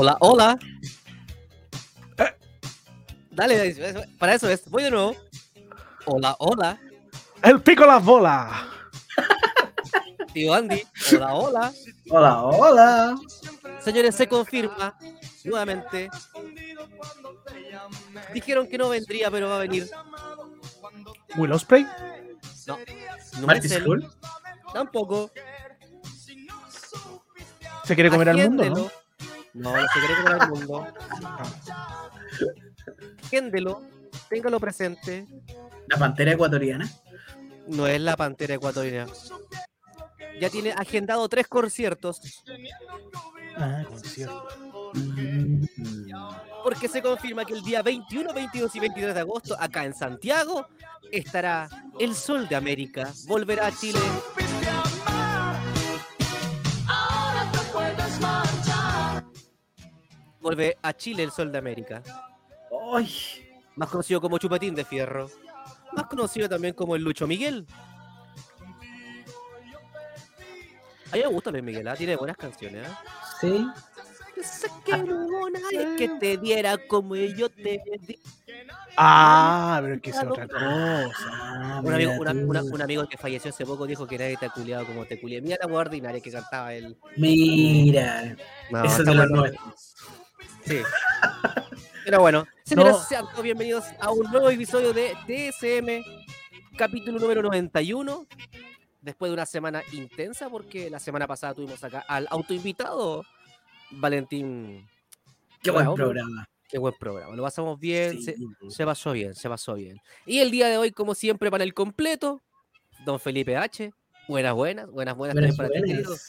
Hola, hola. Dale, eso- para eso es. Voy de nuevo. Hola, hola. El pico las bolas. Tío Andy. Hola, hola. Hola, hola. Señores, se confirma nuevamente. Dijeron que no vendría, pero va a venir. Will Ospreay. No. No Marty. Tampoco. Se quiere comer al mundo, ¿no? No, no se quiere comer al mundo. Agéndelo. Téngalo presente. La pantera ecuatoriana. No es la pantera ecuatoriana. Ya tiene agendado tres conciertos. Ah, concierto. Mm. Porque se confirma que el día 21, 22 y 23 de agosto, acá en Santiago, estará el Sol de América. Volverá a Chile. Vuelve a Chile el Sol de América. Ay, Más conocido como Chupetín de Fierro. Más conocido también como el Lucho Miguel. A mí me gusta Luis Miguel, ¿ah? tiene buenas canciones. ¿ah? sí. Que no hubo nadie que te diera como yo te di. Ah, pero es que es otra cosa. Ah, Un amigo, mira una- tú. una- un amigo que falleció hace poco dijo que nadie te ha culiado como te culié. Mira la ordinaria que cantaba él. Mira. No, Eso bueno. nuestros. Sí. Pero bueno, señores, No. sean todos bienvenidos a un nuevo episodio de TSM, capítulo número 91. Después de una semana intensa, porque la semana pasada tuvimos acá al autoinvitado Valentín. Qué buen Bravo. programa. Qué buen programa, lo pasamos bien, Sí. se, se pasó bien, se pasó bien. Y el día de hoy, como siempre, panel completo, don Felipe H. Buenas, buenas, buenas, buenas, Buenas, también para ti.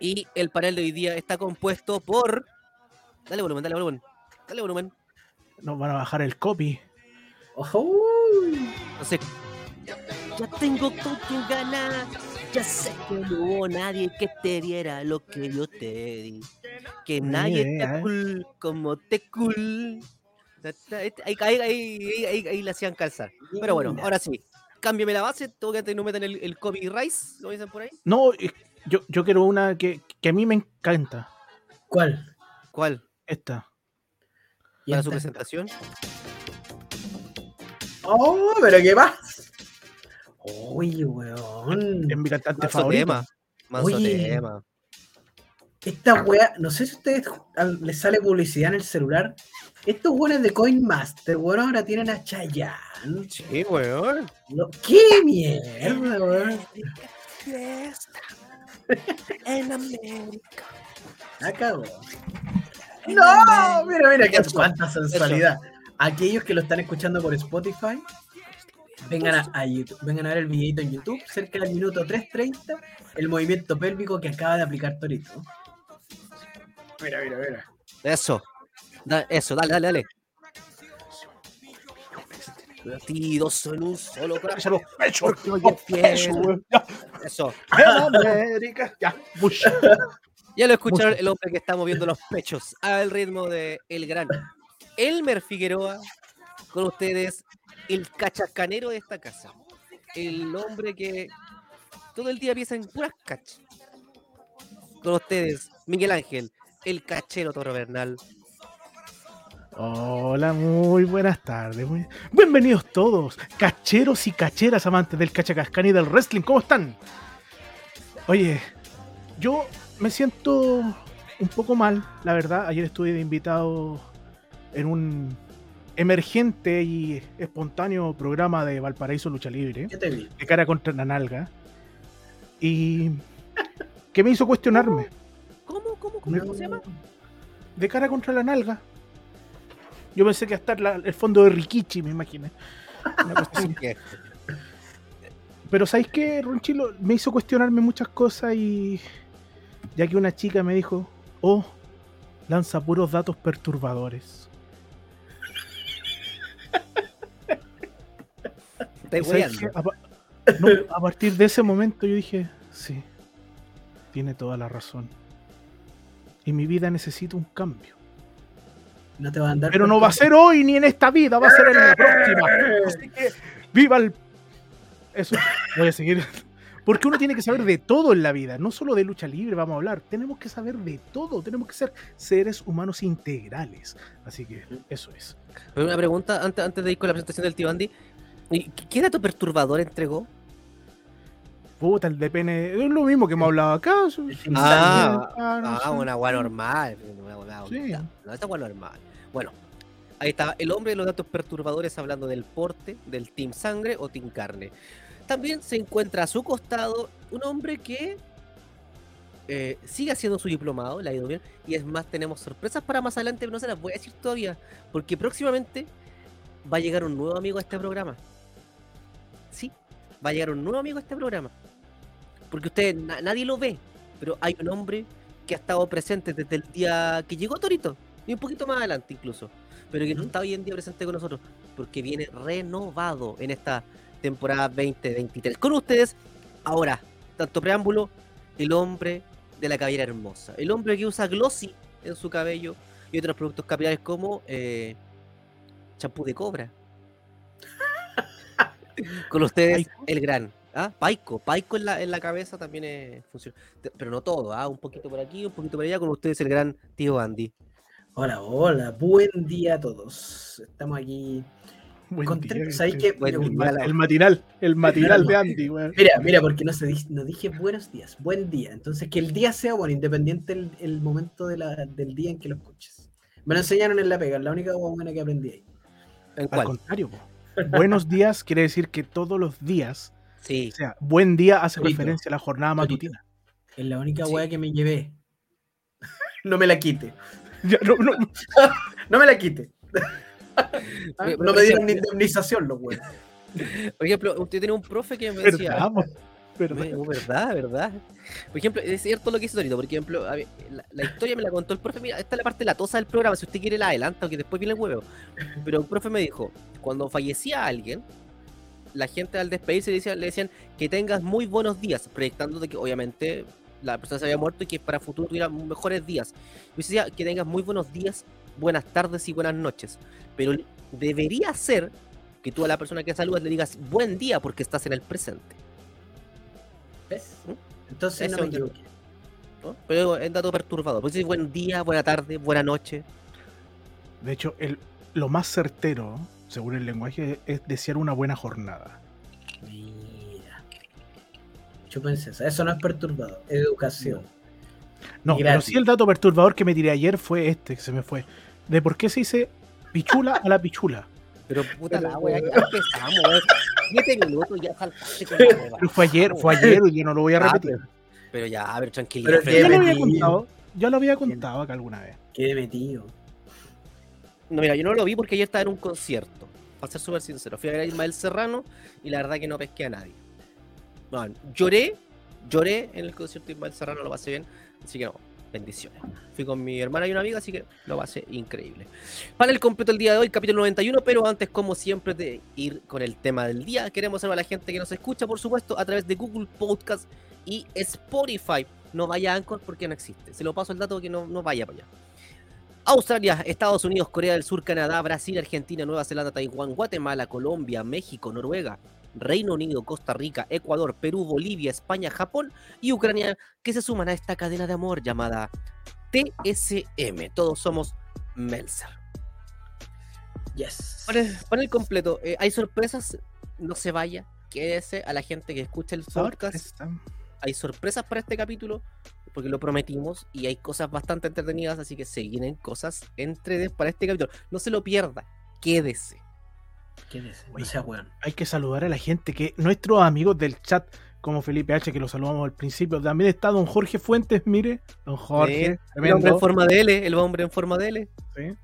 Y el panel de hoy día está compuesto por. Dale volumen, dale volumen. Dale volumen. Nos van a bajar el copy. Ojo. No sé. Ya tengo con quien ganar. Ya sé que no hubo nadie que te diera lo que yo te di. Que nadie te ¿eh? cool como te cool. Ahí, ahí, ahí, ahí, ahí- ahí la hacían calzar. Pero bueno, ahora sí. Cámbiame la base. Tengo que no metan el, el copyright. ¿Lo dicen por ahí? No, es- yo, yo quiero una que, que a mí me encanta. ¿Cuál? ¿Cuál? Esta. ¿Y Para su presentación. Oh, pero qué más. Uy, weón. Es mi cantante Manso favorito. tema. Manso Oye. tema. Esta wea, no sé si a ustedes les sale publicidad en el celular. Estos weones de Coinmaster, weón, ahora tienen a Chayanne. Sí, weón. ¿Qué mierda, weón? Fiesta en América. Acabó. No, mira, mira, qué cuánta sensualidad. Aquellos que lo están escuchando por Spotify, vengan a, a YouTube, vengan a ver el videito en YouTube, cerca del minuto 3.30, el movimiento pélvico que acaba de aplicar Torito. Mira, mira, mira. Eso. Da- eso, dale, dale, dale. Latidos en un solo corazón. Weón. Ya. Eso. América. Ya. Ya lo escucharon el hombre que está moviendo los pechos al ritmo de El Gran. Elmer Figueroa, con ustedes, el cachacanero de esta casa. El hombre que todo el día piensa en puras cachas. Con ustedes, Miguel Ángel, el cachero Toro Bernal. Hola, muy buenas tardes. muy- Bienvenidos todos, cacheros y cacheras amantes del cachacascán y del wrestling. ¿Cómo están? Oye, yo me siento un poco mal, la verdad. Ayer estuve de invitado en un emergente y espontáneo programa de Valparaíso Lucha Libre, ¿Qué te vi? de cara contra la nalga. Y que me hizo cuestionarme, ¿Cómo, cómo, cómo, cómo se llama? de cara contra la nalga. Yo pensé que hasta la- el fondo de Rikichi, me imaginé. Una cosa así. Pero ¿sabéis qué, Ronchilo? Me hizo cuestionarme muchas cosas y ya que una chica me dijo, oh, lanza puros datos perturbadores. A, no, a partir de ese momento yo dije, sí, tiene toda la razón. Y mi vida necesita un cambio. No te va a andar. Pero no va a ser hoy ni en esta vida, va a ser en la próxima. Así que, viva el... Eso, voy a seguir, Porque uno tiene que saber de todo en la vida, no solo de lucha libre vamos a hablar, tenemos que saber de todo, tenemos que ser seres humanos integrales. Así que eso es. Pero una pregunta antes, antes de ir con la presentación del tío Andy. ¿y ¿Qué dato perturbador entregó? Puta, el de pene, es lo mismo que hemos hablado acá. Ah, Ah, no ah, una agua normal. Una Sí. No, esta agua normal. Bueno, ahí está el hombre de los datos perturbadores hablando del porte, del Team Sangre o Team Carne. También se encuentra a su costado un hombre que eh, sigue haciendo su diplomado, le ha ido bien. Y es más, tenemos sorpresas para más adelante, pero no se las voy a decir todavía. Porque próximamente va a llegar un nuevo amigo a este programa. Sí, va a llegar un nuevo amigo a este programa. Porque usted, na- nadie lo ve, pero hay un hombre que ha estado presente desde el día que llegó Torito, y un poquito más adelante incluso, pero que no está hoy en día presente con nosotros, porque viene renovado en esta temporada 2023. Con ustedes, ahora, tanto preámbulo, el hombre de la cabellera hermosa, el hombre que usa glossy en su cabello y otros productos capilares como eh, champú de cobra. Con ustedes, Paico. el gran. ¿ah? Paico, Paico en la, en la cabeza también es, funciona. Pero no todo, ¿ah? un poquito por aquí, un poquito por allá. Con ustedes, el gran tío Andy. Hola, hola, buen día a todos. Estamos aquí El matinal, el matinal de Andy. Mira, mira, porque no, se di- no dije buenos días, buen día. Entonces, que el día sea bueno, independiente el, el momento de la- del día en que lo escuches. Me lo enseñaron en la pega, es la única buena que aprendí ahí. ¿En Al cuál? contrario, po. buenos días quiere decir que todos los días, Sí. o sea, buen día hace referencia a la jornada matutina. Es la única Sí. que me llevé. no me la quite. Ya, no, no, No me la quite. Pero- no me dieron ni indemnización los weones. Por ejemplo, usted tiene un profe que me decía. verdad, po, verdad. Verdad, verdad. Por ejemplo, es cierto lo que dice Torito. Por ejemplo, a ver, la, la historia me la contó el profe. Mira, esta es la parte latosa del programa. Si usted quiere, la adelanta, que después viene el huevo. Pero el profe me dijo: cuando fallecía alguien, la gente al despedirse le decían, le decían que tengas muy buenos días, proyectando de que obviamente la persona se había muerto y que para futuro tuviera mejores días. Y decía que tengas muy buenos días, buenas tardes y buenas noches. Pero debería ser que tú a la persona que saludas le digas buen día porque estás en el presente. ¿Ves? ¿Mm? Entonces Eso no me equivoqué. ¿no? Pero es dato perturbador. Pues sí, buen día, buena tarde, buena noche. De hecho, el, lo más certero, según el lenguaje, es desear una buena jornada. Mira. Chúpense esa. Eso no es perturbador, es educación. No, pero sí el dato perturbador que me tiré ayer fue este, que se me fue. De por qué se dice pichula a la pichula. Pero puta la wea, ya empezamos, weón. Siete minutos ya saltaste con la wea. Pero fue ayer, fue ayer y yo no lo voy a Ah, repetir. pero, pero ya, a ver, tranquilidad. Pero ya lo había contado, ya lo había contado acá alguna vez. Qué metido. No, mira, yo no lo vi porque ayer estaba en un concierto. Para ser súper sincero, fui a ver a Ismael Serrano y la verdad que no pesqué a nadie. No, lloré, lloré en el concierto de Ismael Serrano, lo pasé bien. Así que no, bendiciones. Fui con mi hermana y una amiga, así que lo pasé increíble. Para el completo el día de hoy, capítulo 91, pero antes, como siempre, de ir con el tema del día, queremos saludar a la gente que nos escucha, por supuesto, a través de Google Podcast y Spotify. No vaya a Anchor porque no existe. Se lo paso el dato que no, no vaya para allá. Australia, Estados Unidos, Corea del Sur, Canadá, Brasil, Argentina, Nueva Zelanda, Taiwán, Guatemala, Colombia, México, Noruega, Reino Unido, Costa Rica, Ecuador, Perú, Bolivia, España, Japón y Ucrania que se suman a esta cadena de amor llamada TSM. Todos somos Melzer. Yes. Para el, para el completo, eh, hay sorpresas, no se vaya, quédese a la gente que escucha el podcast. Sorpresa. Hay sorpresas para este capítulo, porque lo prometimos y hay cosas bastante entretenidas, así que se vienen cosas entretenidas para este capítulo. No se lo pierda, quédese. Hay que saludar a la gente que nuestros amigos del chat, como Felipe H, que lo saludamos al principio, también está don Jorge Fuentes, mire, don Jorge, Sí, El hombre en forma de L, el hombre en forma de L. Sí.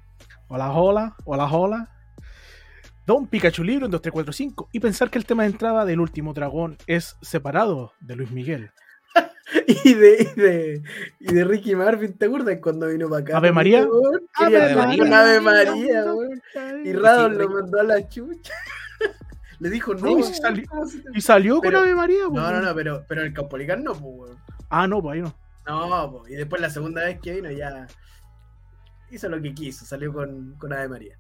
Hola, hola, hola, hola. Don Pikachu Libro en 2345. Y pensar que el tema de entrada del último dragón es separado de Luis Miguel. Y de, y de, y de Ricky Marvin, ¿te acuerdas cuando vino para acá? Ave María. Ave María. Ave María. Y Radon lo mandó a la chucha. Le dijo, no, No, y salió- ¿cómo se te- Y salió Pero- con Ave María. No, pues, no, no, pero, pero el Caupolicán no, pues, weón. Ah, no, pues ahí no. No, pues, y después la segunda vez que vino ya hizo lo que quiso, salió con, con Ave María.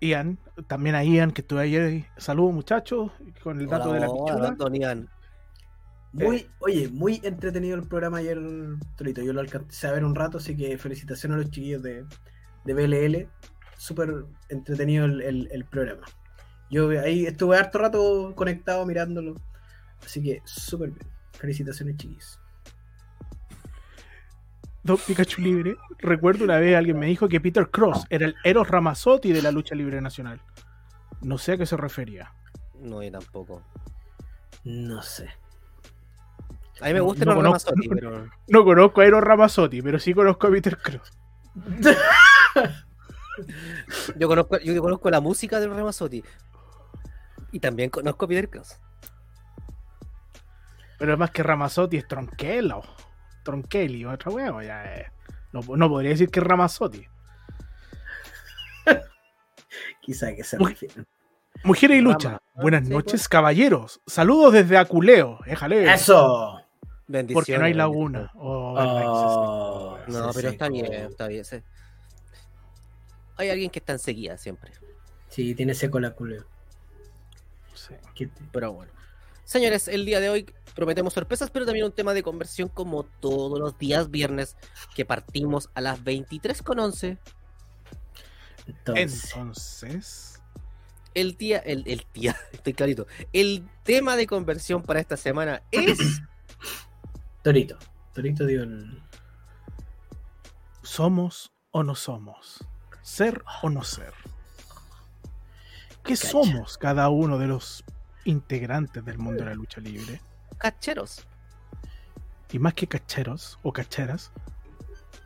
Ian, también a Ian que estuve ayer. Saludos muchachos, con el dato de la pichula. don Ian. Muy, oye, muy entretenido el programa ayer, Torito. Yo lo alcancé a ver un rato, así que felicitaciones a los chiquillos de, de BLL. Súper entretenido el, el- el programa. Yo ahí estuve harto rato conectado mirándolo. Así que súper bien. Felicitaciones, chiquillos. Don Pikachu Libre. Recuerdo una vez alguien me dijo que Peter Cross era el Eros Ramazzotti de la lucha libre nacional. No sé a qué se refería. No, yo tampoco. No sé. A mí me gusta No los conozco. Ramazzotti, pero No conozco a Eros Ramazzotti, pero sí conozco a Peter Cross. yo conozco, yo conozco la música de los Ramazzotti. Y también conozco a Peter Cross. Pero más que Ramazzotti es Tronquelo. Tronqueli, otra huevo, ya es. No, no podría decir que es Ramazzotti. Quizá que se refieren. Mujeres y lucha. Buenas noches, pues. caballeros. Saludos desde Aculeo. Éjale. ¡Eso! Bendiciones. Porque no hay laguna. Oh, Oh, No, pero está bien, está bien. Hay alguien que está enseguida siempre. Sí, tiene seco la culeo. sí. ¿Qué- Pero bueno. Señores, el día de hoy prometemos sorpresas, pero también un tema de conversión como todos los días viernes, que partimos a las 23.11. Entonces, Entonces. El día, el, el día, estoy clarito. El tema de conversión para esta semana es Torito. Torito dio el. ¿Somos o no somos? ¿Ser o no ser? ¿Qué Cacha. somos cada uno de los integrantes del mundo de la lucha libre? cacheros. Y más que cacheros o cacheras,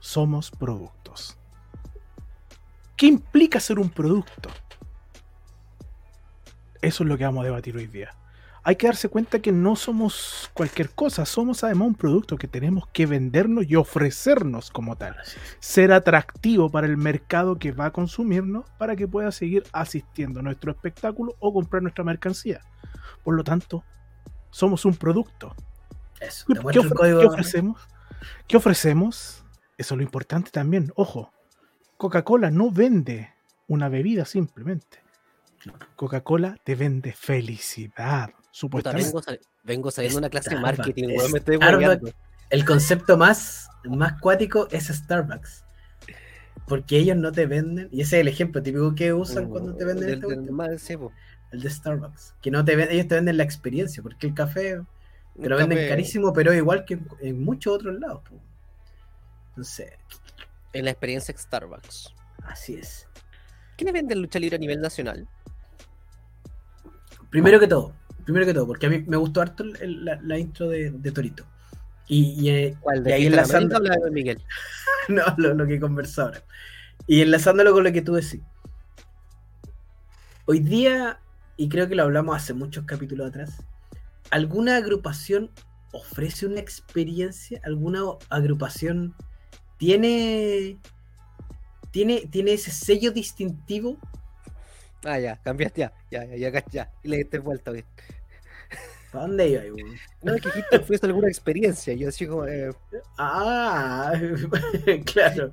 somos productos. ¿Qué implica ser un producto? Eso es lo que vamos a debatir hoy día. Hay que darse cuenta que no somos cualquier cosa, somos además un producto que tenemos que vendernos y ofrecernos como tal. Ser atractivo para el mercado que va a consumirnos para que pueda seguir asistiendo a nuestro espectáculo o comprar nuestra mercancía. Por lo tanto, somos un producto. Eso. ¿Qué, ofre- código. ofrecemos? ¿Qué ofrecemos? Eso es lo importante también. Ojo, Coca-Cola no vende una bebida simplemente. Coca-Cola te vende felicidad, Puta, supuestamente. vengo, vengo saliendo de una clase de marketing, weón, me estoy. El concepto más, más cuático es Starbucks. Porque ellos no te venden, y ese es el ejemplo típico que usan cuando te venden más, sí, po. el de Starbucks. Que no te ven- ellos te venden la experiencia, porque el café te lo venden café carísimo, pero igual que en, en muchos otros lados. Entonces, En la experiencia Starbucks. así es. ¿Quiénes venden lucha libre a nivel nacional? Primero que todo, primero que todo, porque a mí me gustó harto el- el- la, la intro de, de Torito. Y, y, eh, ¿Cuál y de ahí Fiesta de enlazando, la de Miguel? no, lo, lo que conversó ahora. Y enlazándolo con lo que tú decís. Hoy día, y creo que lo hablamos hace muchos capítulos atrás, ¿alguna agrupación ofrece una experiencia? ¿Alguna agrupación tiene, tiene, tiene ese sello distintivo? Ah, ya, cambiaste ya, ya, ya, ya, ya. Y le diste vuelta, bien. ¿Para dónde iba? güey? No, es que dijiste ofrece alguna experiencia. Yo así como, eh, Ah, claro.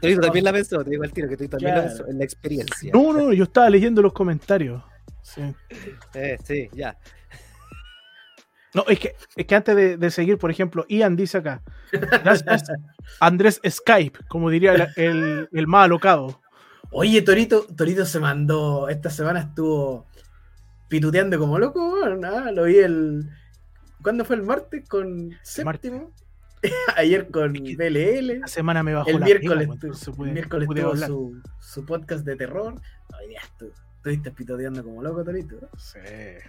Torito también la pensó, te digo al tiro que tú también la pensó en la experiencia. No, no, yo estaba leyendo los comentarios. Sí. Eh, sí, ya. No, es que, es que antes de, de seguir, por ejemplo, Ian dice acá, gracias Andrés Skype, como diría el, el, el más alocado. Oye, Torito, Torito se mandó, esta semana estuvo pituteando como loco, weón, ah, lo vi el... ¿Cuándo fue el martes? Con séptimo. Ayer con BLL. La semana me bajó El la miércoles, pega, tu- entonces el miércoles tuvo su, su podcast de terror. Hoy día estu- estuviste pituteando como loco, Torito. Sí,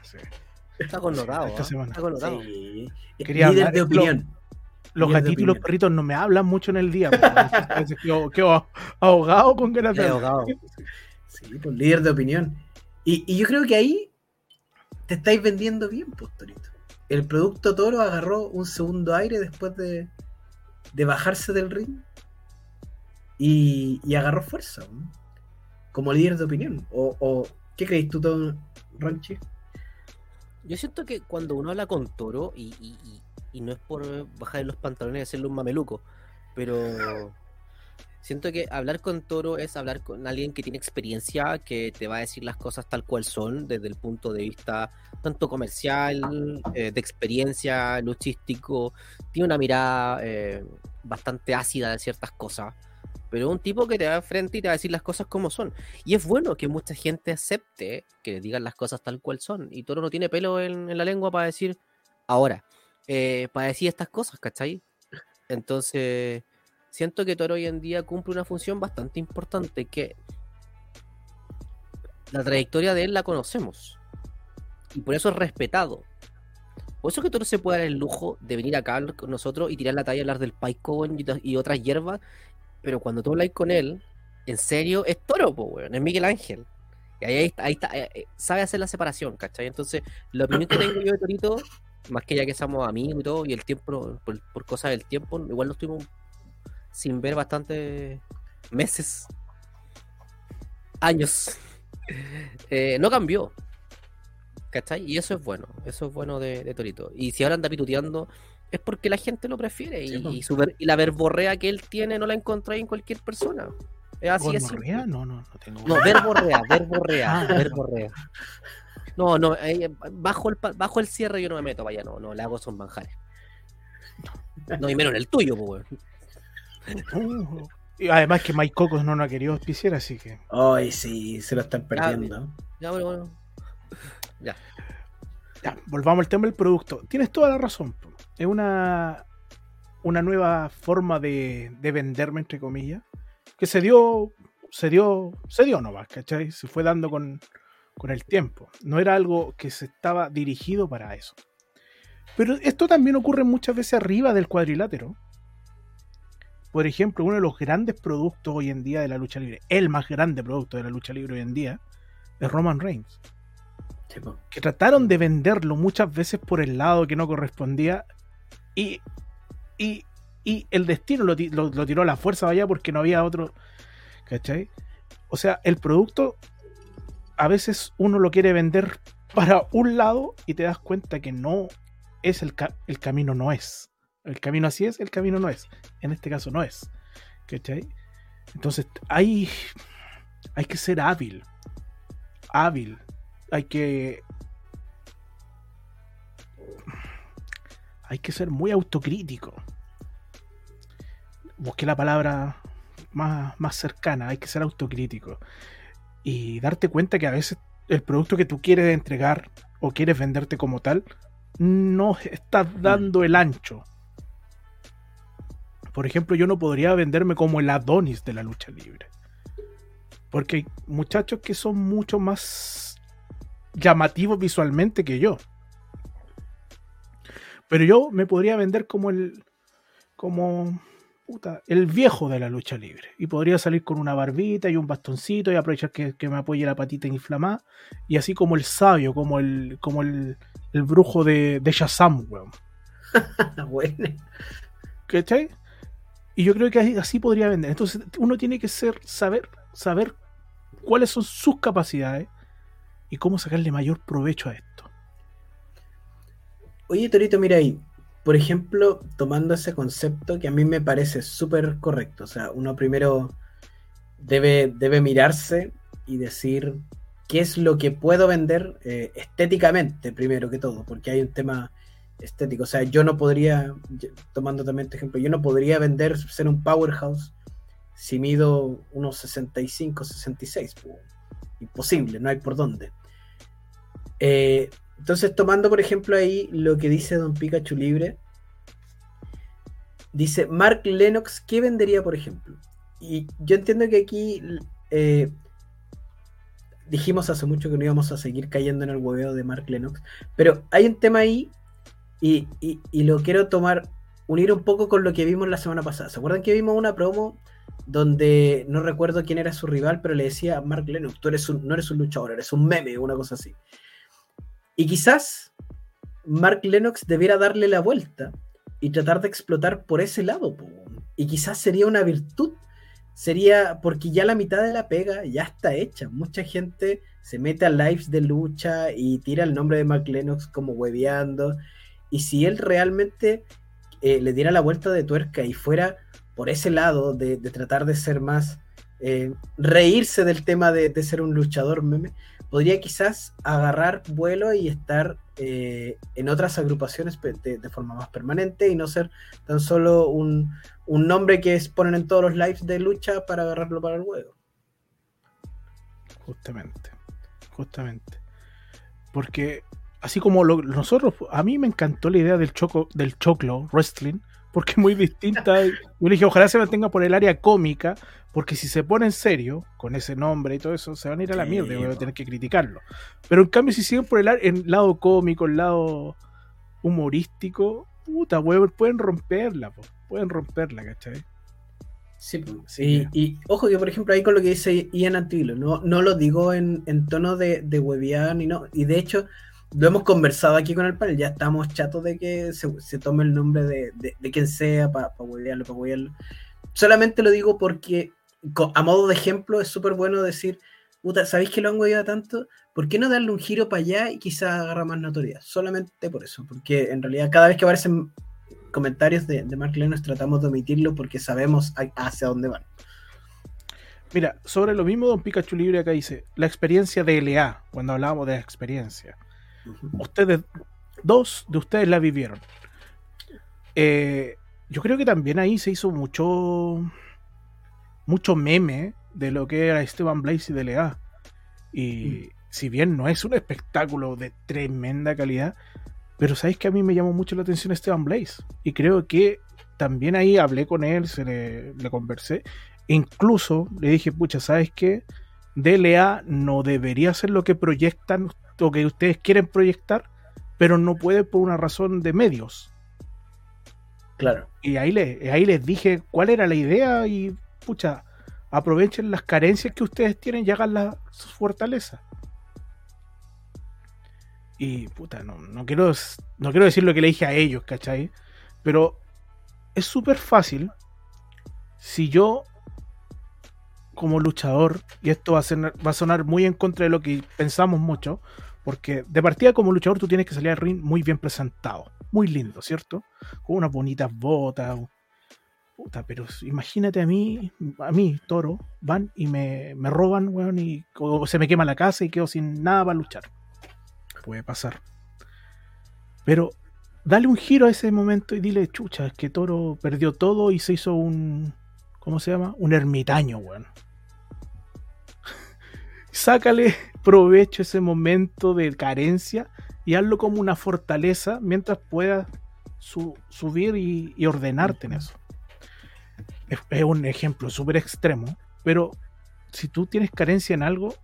sí. Está connotado. Esta ¿ah? semana. Está. Sí. Quería Líder hablar- de lo- opinión. Los gatitos y los perritos no me hablan mucho en el día. quedo, quedo ahogado con ganas de Ya, ahogado. Sí, pues líder de opinión. Y, y yo creo que ahí te estáis vendiendo bien, pues, Torito. El producto Toro agarró un segundo aire después de, de bajarse del ring y, y agarró fuerza como líder de opinión. O, o ¿Qué crees tú, Tom Ranchi? Yo siento que cuando uno habla con Toro, y- y- y no es por bajar los pantalones y hacerle un mameluco, pero Siento que hablar con Toro es hablar con alguien que tiene experiencia, que te va a decir las cosas tal cual son, desde el punto de vista tanto comercial, eh, de experiencia, luchístico. Tiene una mirada eh, bastante ácida de ciertas cosas, pero un tipo que te va frente y te va a decir las cosas como son. Y es bueno que mucha gente acepte que digan las cosas tal cual son. Y Toro no tiene pelo en, la lengua para decir ahora, eh, para decir estas cosas, ¿cachai? Entonces siento que Toro hoy en día cumple una función bastante importante que la trayectoria de él la conocemos y por eso es respetado. Por eso que Toro se puede dar el lujo de venir acá con nosotros y tirar la talla, hablar del paico y otras hierbas, pero cuando tú hablas con él, en serio, es Toro, es Miguel Ángel. Y ahí, está, ahí está, eh, eh, sabe hacer la separación, ¿cachai? Entonces, la opinión que tengo yo de Torito, más que ya que somos amigos y todo, y el tiempo, por, por cosas del tiempo, igual no estuvimos sin ver bastante meses, años. Eh, no cambió. ¿Cachai? Y eso es bueno, eso es bueno de, Torito. Y si ahora anda pituteando, es porque la gente lo prefiere. y, y, la verborrea que él tiene no la encontráis en cualquier persona. Es así es. No, no, no tengo. No, verborrea, verborrea, ah. verborrea. No, no, eh, bajo, el, bajo el cierre yo no me meto, vaya, no, no, le hago son manjares. No, y menos en el tuyo, pues, y además que Mike Cocos no nos ha querido auspiciar, así que. Ay, sí, se lo están perdiendo. Ya, bueno, bueno. Ya. Ya, volvamos al tema del producto. Tienes toda la razón. Es una, una nueva forma de, de venderme, entre comillas, que se dio, se dio, se dio nomás, ¿cachai? Se fue dando con, con el tiempo. No era algo que se estaba dirigido para eso. Pero esto también ocurre muchas veces arriba del cuadrilátero por ejemplo, uno de los grandes productos hoy en día de la lucha libre, el más grande producto de la lucha libre hoy en día, es Roman Reigns. que trataron de venderlo muchas veces por el lado que no correspondía y, y, el destino lo, tiró a la fuerza allá porque no había otro. ¿Cachai? O sea, el producto a veces uno lo quiere vender para un lado y te das cuenta que no es el, el camino, no es. El camino así es, el camino no es. En este caso no es. ¿Cachai? Entonces hay, hay que ser hábil. Hábil. Hay que... Hay que ser muy autocrítico. Busqué la palabra más, más cercana. Hay que ser autocrítico. Y darte cuenta que a veces el producto que tú quieres entregar o quieres venderte como tal no estás dando el ancho por ejemplo, yo no podría venderme como el Adonis de la lucha libre. Porque hay muchachos que son mucho más llamativos visualmente que yo. Pero yo me podría vender como el. como. Puta, el viejo de la lucha libre. Y podría salir con una barbita y un bastoncito y aprovechar que, me apoye la patita inflamada. Y así como el sabio, como el. como el, el brujo de, de Shazam, weón. bueno. ¿Cachai? Y yo creo que así podría vender. Entonces uno tiene que ser, saber, saber cuáles son sus capacidades y cómo sacarle mayor provecho a esto. Oye, Torito, mira ahí. Por ejemplo, tomando ese concepto que a mí me parece súper correcto. O sea, uno primero debe, debe mirarse y decir qué es lo que puedo vender eh, estéticamente, primero que todo, porque hay un tema estético. O sea, yo no podría, tomando también este ejemplo, yo no podría vender, ser un powerhouse si mido unos 65, 66. Imposible, no hay por dónde. Eh, entonces, tomando por ejemplo ahí lo que dice Don Pikachu Libre, dice Mark Lennox, ¿qué vendería por ejemplo? Y yo entiendo que aquí eh, dijimos hace mucho que no íbamos a seguir cayendo en el hueveo de Mark Lennox, pero hay un tema ahí y, lo quiero tomar, unir un poco con lo que vimos la semana pasada. ¿Se acuerdan que vimos una promo donde no recuerdo quién era su rival, pero le decía a Mark Lennox, tú eres un, no eres un luchador, eres un meme, una cosa así. Y quizás Mark Lennox debiera darle la vuelta y tratar de explotar por ese lado. Y quizás sería una virtud. Sería porque ya la mitad de la pega ya está hecha. Mucha gente se mete a lives de lucha y tira el nombre de Mark Lennox como hueveando y si él realmente eh, le diera la vuelta de tuerca y fuera, por ese lado de, tratar de ser más, eh, reírse del tema de, ser un luchador meme, podría quizás agarrar vuelo y estar eh, en otras agrupaciones de, forma más permanente y no ser tan solo un, un nombre que ponen en todos los lives de lucha para agarrarlo para el juego. Justamente, justamente. Porque así como nosotros, a mí me encantó la idea del, choco, del choclo wrestling, porque es muy distinta. Yo le dije, ojalá se mantenga por el área cómica, porque si se pone en serio con ese nombre y todo eso, se van a ir a la mierda y voy a tener que criticarlo. Pero en cambio, si siguen por el, el lado cómico, el lado humorístico, puta, pueden romperla, pueden romperla, ¿cachai? Sí, sí. Y, ojo que, por ejemplo, ahí con lo que dice Ian Antilo, no, no lo digo en, tono de, de ni no. Y de hecho, lo hemos conversado aquí con el panel, ya estamos chatos de que se, tome el nombre de, quien sea para pa para huevearlo. Solamente lo digo porque, a modo de ejemplo, es súper bueno decir, puta, ¿sabéis que lo han hueveado tanto? ¿Por qué no darle un giro para allá y quizás agarra más notoriedad? Solamente por eso, porque en realidad cada vez que aparecen comentarios de, de Mark Lennox tratamos de omitirlo porque sabemos hacia dónde van. Mira, sobre lo mismo, Don Pikachu Libre acá dice, la experiencia de LA, cuando hablábamos de experiencia. Ustedes, dos de ustedes la vivieron. Eh, yo creo que también ahí se hizo mucho, mucho meme de lo que era Esteban Blaze y de LA. Y mm. si bien no es un espectáculo de tremenda calidad, pero sabéis que a mí me llamó mucho la atención Esteban Blaze. Y creo que también ahí hablé con él, se le, conversé. Incluso le dije, pucha, ¿sabes qué? DLA no debería ser lo que proyectan o que ustedes quieren proyectar, pero no puede por una razón de medios. Claro. Y ahí, le, ahí les dije cuál era la idea y, pucha, aprovechen las carencias que ustedes tienen y hagan las fortalezas. Y puta, no, no, quiero, no quiero decir lo que le dije a ellos, ¿cachai? Pero es súper fácil si yo, como luchador, y esto va a, ser, va a sonar muy en contra de lo que pensamos mucho, porque de partida como luchador tú tienes que salir al ring muy bien presentado, muy lindo, ¿cierto? Con unas bonitas botas. Puta, pero imagínate a mí, a mí, toro, van y me, me roban, weón, y se me quema la casa y quedo sin nada para luchar puede pasar. Pero dale un giro a ese momento y dile, chucha, es que Toro perdió todo y se hizo un. ¿Cómo se llama? Un ermitaño, weón. Sácale provecho ese momento de carencia y hazlo como una fortaleza mientras puedas subir y, ordenarte en eso. es un ejemplo súper extremo, pero si tú tienes carencia en algo,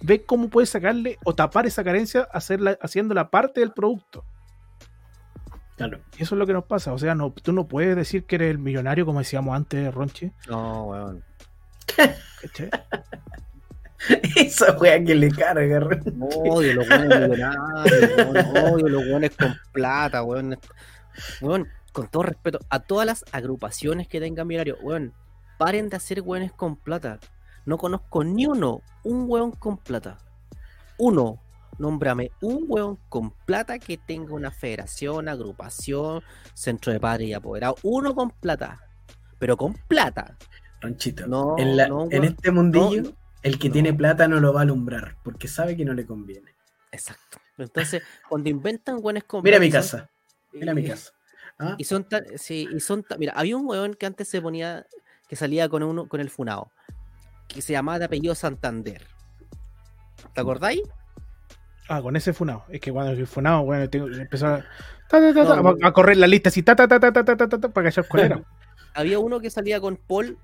ve cómo puedes sacarle o tapar esa carencia hacerla, haciéndola parte del producto. Claro. Y eso es lo que nos pasa. O sea, no, tú no puedes decir que eres el millonario, como decíamos antes, Ronche. No, weón. Esa wea que le carga, Odio los buenos millonarios, odio los buenos con plata, weón. Weón, con todo respeto a todas las agrupaciones que tengan millonarios, weón, paren de hacer weones con plata. No conozco ni uno, un hueón con plata. Uno, nómbrame un hueón con plata que tenga una federación, agrupación, centro de padres y apoderado. Uno con plata, pero con plata. Ranchito, no, en, este mundillo, el que tiene plata no lo va a alumbrar porque sabe que no le conviene. Exacto. Entonces, cuando inventan buenas compras. Mira mi casa. Mira mi casa. Y son tan. Y son Mira, había un weón que antes se ponía. que salía con uno con el funao. Que se llamaba de apellido Santander. ¿Te acordáis? Ah, con ese funao. Es que cuando el funao, bueno, tengo, empezó a, a, correr la lista así, ta, ta, ta, ta, ta, ta, ta, para callar cuál era. había uno que salía con Paul,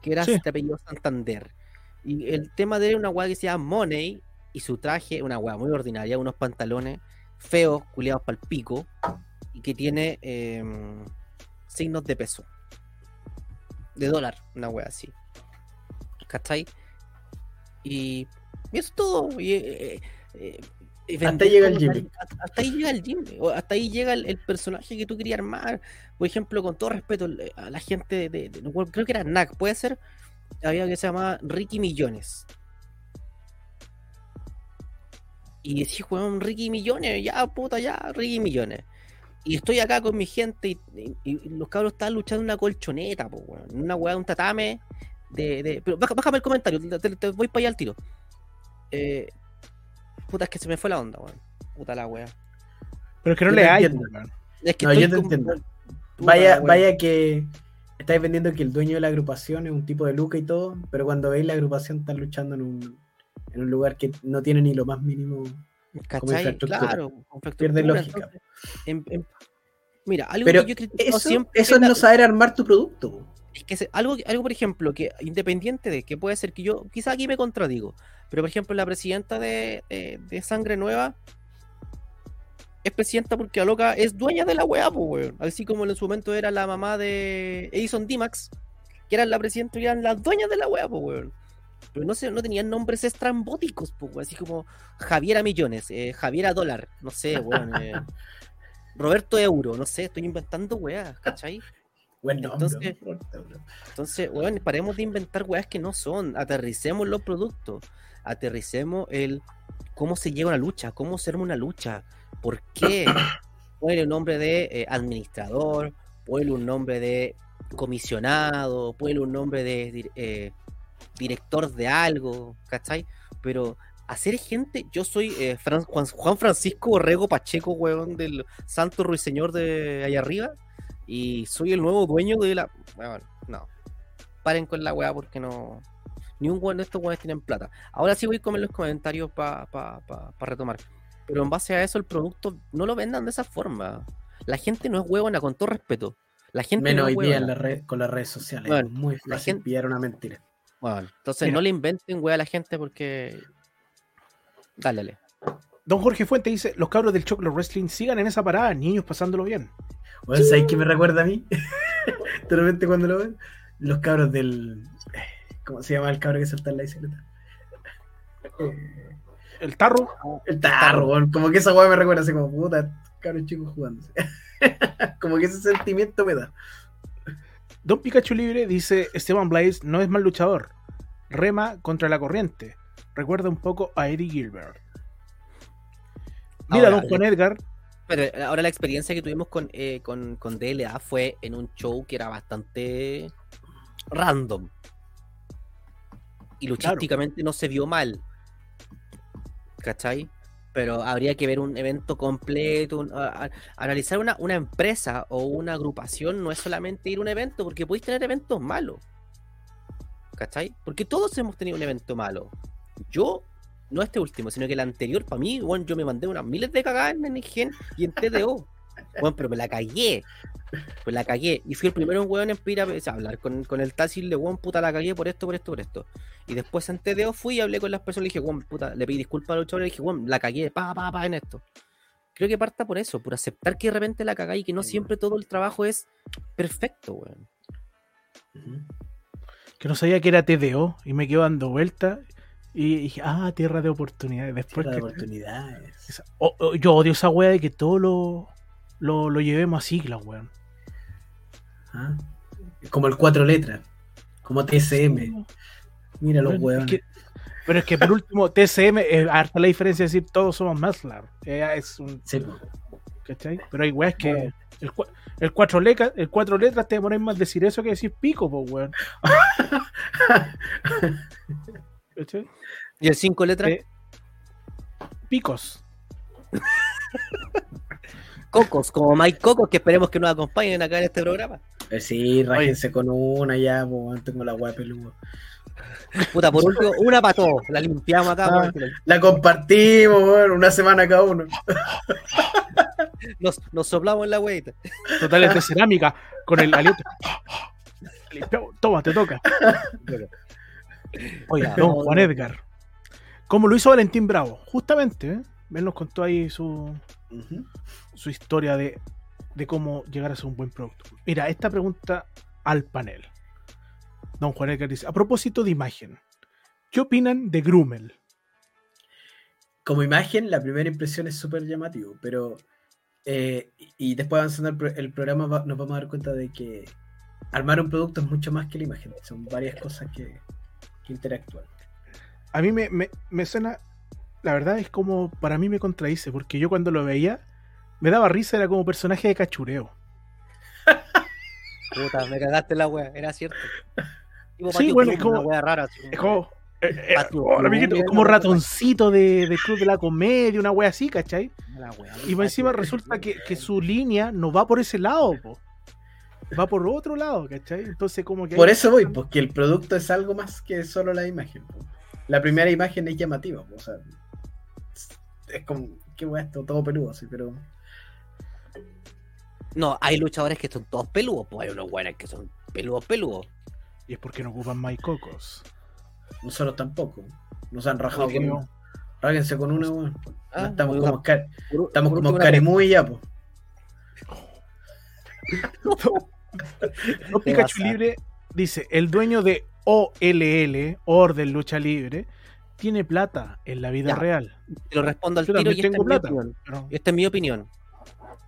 que era de apellido Santander. Y el tema de él era una weá que se llama Money, y su traje, una weá muy ordinaria, unos pantalones feos, culiados para el pico, y que tiene eh, signos de peso. De dólar, una weá así. ¿cachai? Y, y eso es todo. Y, eh, eh, hasta ahí llega el gym. Hasta ahí llega el gym. Hasta ahí llega el, personaje que tú querías armar. Por ejemplo, con todo respeto a la gente de, creo que era NAC, puede ser. Había que se llamaba Ricky Millones. Y decía, weón, Ricky Millones, ya puta, ya, Ricky Millones. Y estoy acá con mi gente y, y- y los cabros están luchando en una colchoneta, po, weón. Una weá, un tatame. De, de... Pero baja- bájame el comentario, te, voy para allá al tiro. Eh, puta, es que se me fue la onda, weón. Puta la weá. Pero es que no Yo le te hay, entiendo. weón. Es que No, yo te con- entiendo. puta Vaya, vaya que estáis vendiendo que el dueño de la agrupación es un tipo de luca y todo, pero cuando veis la agrupación están luchando en un, en un lugar que no tiene ni lo más mínimo. ¿Cachai? Claro, Pierde lógica. entonces, en- en- mira, algo Pero que yo he criticado Eso, siempre eso es no saber armar tu producto. es que se- algo, algo, por ejemplo, que independiente de que puede ser que yo, quizá aquí me contradigo, pero por ejemplo, la presidenta de, de- de Sangre Nueva es presidenta porque la loca es dueña de la weá, pues, weón. Así como en su momento era la mamá de Edison Dimax, que eran la presidenta y eran las dueñas de la weá, pues, weón. Pero no, sé, no tenían nombres estrambóticos, pues, weón. Así como Javiera Millones, eh, Javiera Dólar, no sé, weón. eh, Roberto Euro, no sé, estoy inventando weá, ¿cachai? Buen nombre, Entonces- ¿no? Entonces, weón, paremos de inventar weas que no son. Aterricemos los productos. Aterricemos el cómo se lleva una lucha, cómo se arma una lucha, por qué. Ponle un nombre de eh, administrador, ponle un nombre de comisionado, ponle un nombre de eh, director de algo, ¿cachai? Pero hacer gente, yo soy eh, Fran- Juan, Juan Francisco Borrego Pacheco, weón, del Santo Ruiseñor de allá arriba, y soy el nuevo dueño de la. Weón, no. Paren con la weá porque no. Ni un weón de estos weones tienen plata. Ahora sí voy a comer los comentarios para pa, pa- pa retomar. Pero en base a eso, el producto no lo vendan de esa forma. La gente no es huevona, con todo respeto. La gente Menos no es hoy día en la red, con las redes sociales. Bueno, la gente- pillar una mentira. Bueno, entonces Mira. no le inventen wea a la gente porque. Dálele. Don Jorge Fuente dice: Los cabros del Choclo Wrestling sigan en esa parada, niños pasándolo bien. Bueno, ¿sabes qué me recuerda a mí? De repente cuando lo ven, los cabros del. ¿Cómo se llama el cabro que salta en la bicicleta? El tarro, El tarro, weón. como que esa weá me recuerda así como puta, cabros chicos jugando. como que ese sentimiento me da. Don Pikachu Libre dice: Esteban Blaze no es mal luchador. Rema contra la corriente. Recuerda un poco a Eddie Gilbert. Mira, Ahora, don Juan Edgar. Pero ahora la experiencia que tuvimos con, eh, con, con DLA fue en un show que era bastante random. Y luchísticamente no se vio mal. ¿Cachai? Pero habría que ver un evento completo, analizar una, empresa o una agrupación no es solamente ir a un evento, porque podéis tener eventos malos. ¿Cachai? Porque todos hemos tenido un evento malo. Yo, no este último, sino que el anterior, para mí, bueno, yo me mandé unas miles de cagadas en NGen y en TDO. Bueno, pero me la cagué. Pues la cagué. Y fui el primero en weón en ir a, o sea, a hablar con, con el taxi y le weón, puta, la cagué por esto, por esto, por esto. Y después en TDO fui y hablé con las personas y dije, weón, puta, le pedí disculpas a los chavales y dije, weón, la cagué, pa, pa, pa, en esto. Creo que parta por eso, por aceptar que de repente la cagáis y que no siempre todo el trabajo es perfecto, weón. que no sabía que era TDO y me quedo dando vuelta y dije, ah, tierra de oportunidades. Después Tierra de oportunidades. esa- o- o- yo odio esa wea de que todo lo, lo, lo llevemos a siglas, weón. Ah, Como el cuatro letras. Como TSM. Mira los Bueno, huevones. es que- pero es que por último, TSM, es harta la diferencia de decir todos somos Maslar. Eh, es un, Sí. ¿cachai? Pero hay weas que. Bueno. El, cua- el cuatro letras, el cuatro letras te demoráis más decir eso que decir pico, pues weón. ¿Cachai? Y el cinco letras, Eh, Picos. Cocos, como Mike Cocos, que esperemos que nos acompañen acá en este programa. Sí, rájense con una ya, po, tengo la hueá peluda. Puta, por último, una para todos, la limpiamos acá. Ah. La compartimos, weón, una semana cada uno. Nos, nos soplamos en la hueita. Totales de cerámica con el aliento. Limpiamos. Toma, te toca. Ya, don Juan. Edgar. Como lo hizo Valentín Bravo, justamente, ¿eh? Él nos contó ahí su. Su historia de, de cómo llegar a ser un buen producto. Mira, esta pregunta al panel. Don Juan Edgar dice, a propósito de imagen, ¿qué opinan de Grumel? Como imagen, la primera impresión es súper llamativo, pero. eh, y y después avanzando el, pro- el programa, va- nos vamos a dar cuenta de que armar un producto es mucho más que la imagen. Son varias cosas que, que interactúan. A mí me, me, me suena, la verdad es como, para mí me contradice, porque yo cuando lo veía, me daba risa, era como personaje de cachureo. Puta, me cagaste la wea, era cierto. Tipo Sí, bueno, Club, es como- una wea rara. así Es como- eh, eh, amiguito, como no, ratoncito de, de Club de la Comedia, una wea así, ¿cachai? la wea, Y más encima resulta que, que su línea no va por ese lado, po. va por otro lado, ¿cachai? Entonces como que... Por eso voy, porque el producto es algo más que solo la imagen. po. La primera imagen es llamativa, po, o sea, es como, qué weá esto, todo peludo, así, pero No, hay luchadores que son todos peludos, pues hay unos buenos que son peludos, peludos. Y es porque no ocupan maicocos. nosotros tampoco. Nos han rajado con no- uno. Ráguense con uno, weón. Ah, estamos como, Oscar- estamos como Oscar y ya, pues. Te Pikachu Libre dice, el dueño de OLL, Orden Lucha Libre, tiene plata en la vida Ya. real. Te lo respondo al Yo tiro y esta tengo es mi plata. opinión. Pero- Esta es mi opinión.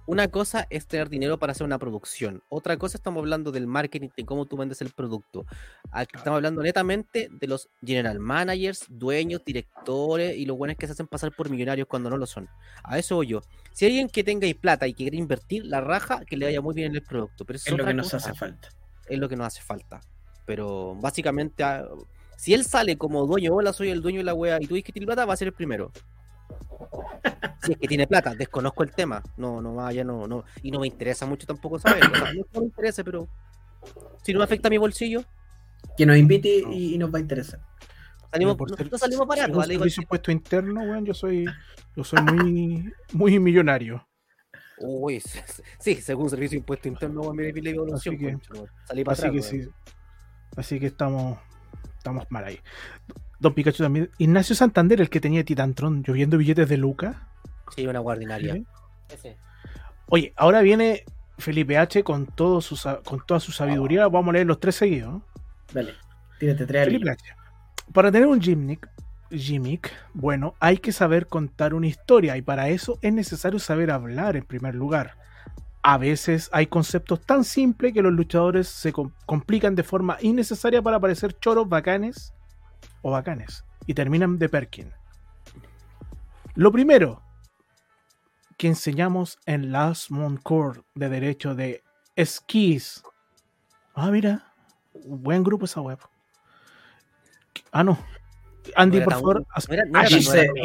Una cosa es tener dinero para hacer una producción. Otra cosa estamos hablando del marketing, de cómo tú vendes el producto. Aquí estamos hablando netamente de los general managers, dueños, directores y los buenos que se hacen pasar por millonarios cuando no lo son. A eso voy yo. Si hay alguien que tenga plata y que quiere invertir, la raja, que le vaya muy bien en el producto. Pero Es lo que nos cosa. hace falta. es lo que nos hace falta. Pero básicamente, ah, si él sale como dueño, hola, soy el dueño de la wea, y tú dices que plata, va a ser el primero. Si es que tiene plata, desconozco el tema. No, no vaya, no, no. Y no me interesa mucho tampoco saber. O sea, no me interese, pero si no me afecta a mi bolsillo, Que nos invite y, y nos va a interesar. salimos, por no, ser- no salimos ¿vale? Igual impuesto interno, weón, yo soy, yo soy muy, muy millonario. Uy, sí, sí, según servicio de impuesto interno, weón, mira la evaluación, Así que- concha, weón. Salí para Así atrás, que sí. Así que estamos, estamos mal ahí. Don Pikachu también. Ignacio Santander, el que tenía Titantron lloviendo billetes de Luca. Sí, una guardinaria. ¿Sí? Ese. Oye, ahora viene Felipe H con, todo su, sa- con toda su sabiduría. Vamos a leer los tres seguidos. Dale, tírate tres Felipe. H. Para tener un gimmick, gimmick, bueno, hay que saber contar una historia y para eso es necesario saber hablar en primer lugar. A veces hay conceptos tan simples que los luchadores se com- complican de forma innecesaria para parecer choros bacanes o bacanes y terminan de Perkin. Lo primero que enseñamos en Last Moncourt de derecho de esquís. Ah, mira, buen grupo esa web. Ah, no. Andy, No por favor, bueno. No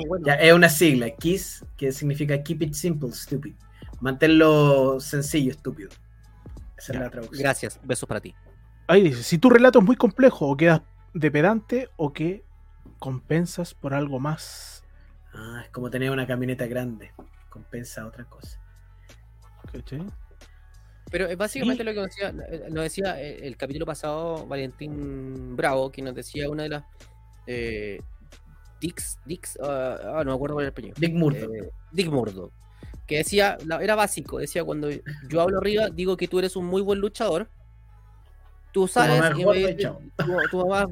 bueno. es una sigla, KISS, que significa Keep It Simple, Stupid. Manténlo sencillo, estúpido. Esa Ya, es la traducción. Gracias, besos para ti. Ahí dice, si tu relato es muy complejo o quedas de pedante o que compensas por algo más. Ah, es como tener una camioneta grande. Compensa otra cosa. ¿Cachai? Pero es básicamente Y- lo que nos decía, eh, nos decía el, el capítulo pasado Valentín Bravo, que nos decía una de las eh, Dix, Dix, ah, ah, no me acuerdo cuál era el español. Dick Murdoch. Eh, Dick Murdo. Que decía, era básico, decía cuando yo hablo arriba, digo que tú eres un muy buen luchador. Tú sales y me tu, tu mamá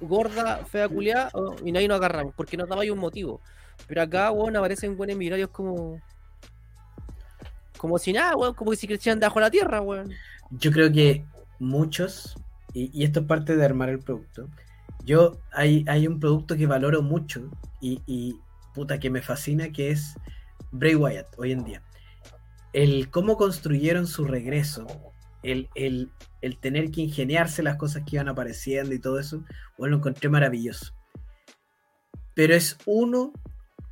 gorda, fea, culiada, y nadie nos agarramos, porque nos daba ahí un motivo. Pero acá, weón, aparecen buenos millonarios como. Como si nada, weón, como si crecieran debajo de la tierra, weón. Yo creo que muchos, y, y esto es parte de armar el producto. Yo, hay, hay un producto que valoro mucho y, y puta que me fascina, que es Bray Wyatt hoy en día. El cómo construyeron su regreso, el, el, el tener que ingeniarse las cosas que iban apareciendo y todo eso, bueno, lo encontré maravilloso. Pero es uno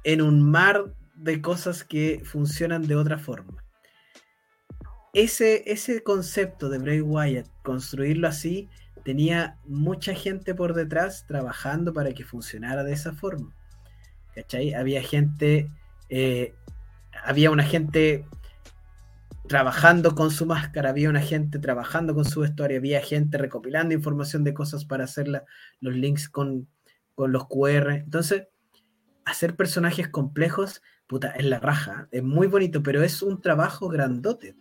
en un mar de cosas que funcionan de otra forma ese, ese concepto de Bray Wyatt, construirlo así, tenía mucha gente por detrás trabajando para que funcionara de esa forma. ¿Cachai? Había gente, eh, había una gente trabajando con su máscara, había una gente trabajando con su vestuario, había gente recopilando información de cosas para hacer la- los links con, con los QR. Entonces, hacer personajes complejos, puta, es la raja, es muy bonito, pero es un trabajo grandote.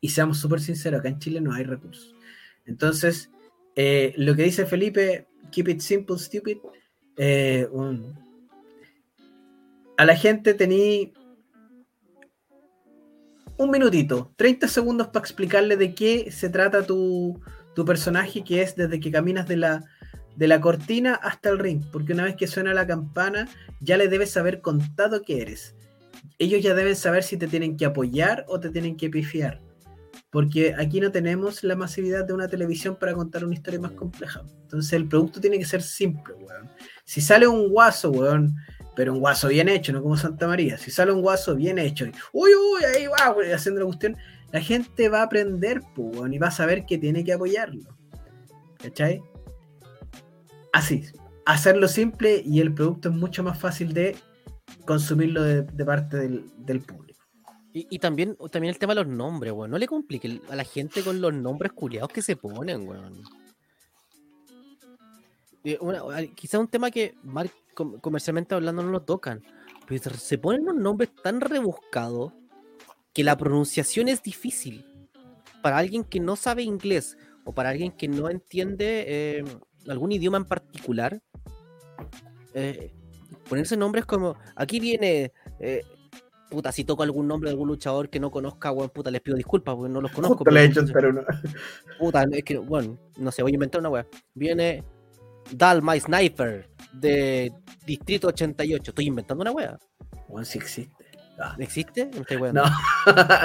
Y seamos súper sinceros, acá en Chile no hay recursos. Entonces, eh, lo que dice Felipe, keep it simple, stupid, eh, a la gente tení un minutito, 30 segundos para explicarle de qué se trata tu, tu personaje, que es desde que caminas de la, de la cortina hasta el ring, porque una vez que suena la campana, ya le debes haber contado qué eres. ellos ya deben saber si te tienen que apoyar o te tienen que pifiar. Porque aquí no tenemos la masividad de una televisión para contar una historia más compleja. Entonces el producto tiene que ser simple, weón. Si sale un guaso, weón, pero un guaso bien hecho, no como Santa María. Si sale un guaso bien hecho, y, uy, uy, ahí va, haciendo la cuestión, la gente va a aprender, pues, y va a saber que tiene que apoyarlo. ¿Cachai? Así, hacerlo simple y el producto es mucho más fácil de consumirlo de, parte del, público. Y, también, también el tema de los nombres, weón. No le complique a la gente con los nombres curiados que se ponen, weón. Quizá un tema que comercialmente hablando no lo tocan. Pero se ponen unos nombres tan rebuscados que la pronunciación es difícil. Para alguien que no sabe inglés o para alguien que no entiende eh, algún idioma en particular, eh, ponerse nombres como aquí viene eh, puta, si toco algún nombre de algún luchador que no conozca, weón, puta, les pido disculpas porque no los conozco. le he hecho, pero no. Puta, es que, bueno, no sé, voy a inventar una weá. Viene Dal My Sniper de Distrito 88. Estoy inventando una weá. Weón, si existe. Ah. ¿Existe? No,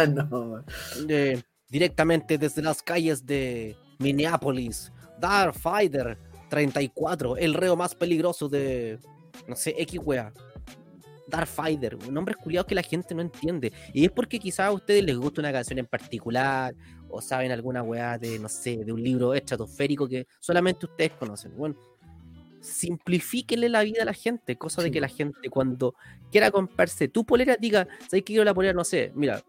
no. directamente desde las calles de Minneapolis. Dark Fighter 34, el reo más peligroso de, no sé, X wea. Fighter, nombres culiados que la gente no entiende. Y es porque quizás a ustedes les gusta una canción en particular, o saben alguna weá de, no sé, de un libro estratosférico que solamente ustedes conocen. Bueno, simplifíquenle la vida a la gente, cosa de que la gente cuando quiera comprarse tu polera diga, ¿sabes que quiero la polera? No sé, mira,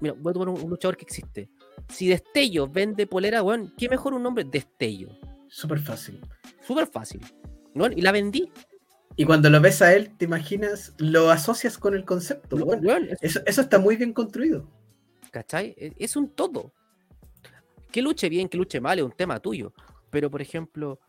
mira voy a tomar un, luchador que existe. Si Destello vende polera, bueno, ¿qué mejor un nombre? Destello. Súper fácil. Súper fácil. y la vendí. Y cuando lo ves a él, te imaginas, lo asocias con el concepto. eso, está muy bien construido. ¿Cachai? E, es un todo. Que luche bien, que luche mal, es un tema tuyo. Pero, por ejemplo,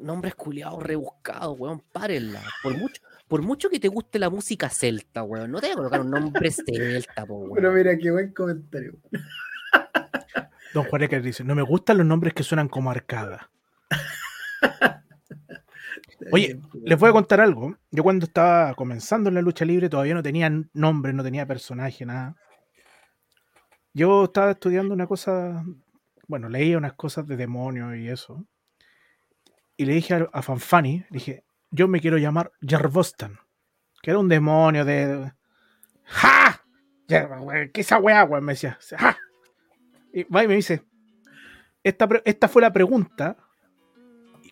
nombres culiados rebuscados, weón, párenla. Por mucho, por mucho que te guste la música celta, weón, no te voy a colocar un nombre celta, weón. Pero mira, qué buen comentario. Don Juárez dice, no me gustan los nombres que suenan como arcada. Oye, les voy a contar algo. Yo cuando estaba comenzando en la lucha libre todavía no tenía nombre, no tenía personaje, nada. Yo estaba estudiando una cosa, bueno, leía unas cosas de demonios y eso. Y le dije a, Fanfani, dije, yo me quiero llamar Jarvostan, que era un demonio de... ¡Ja! ¿Qué esa weá, weón? Me decía, ¡ja! Y va y me dice, esta, esta fue la pregunta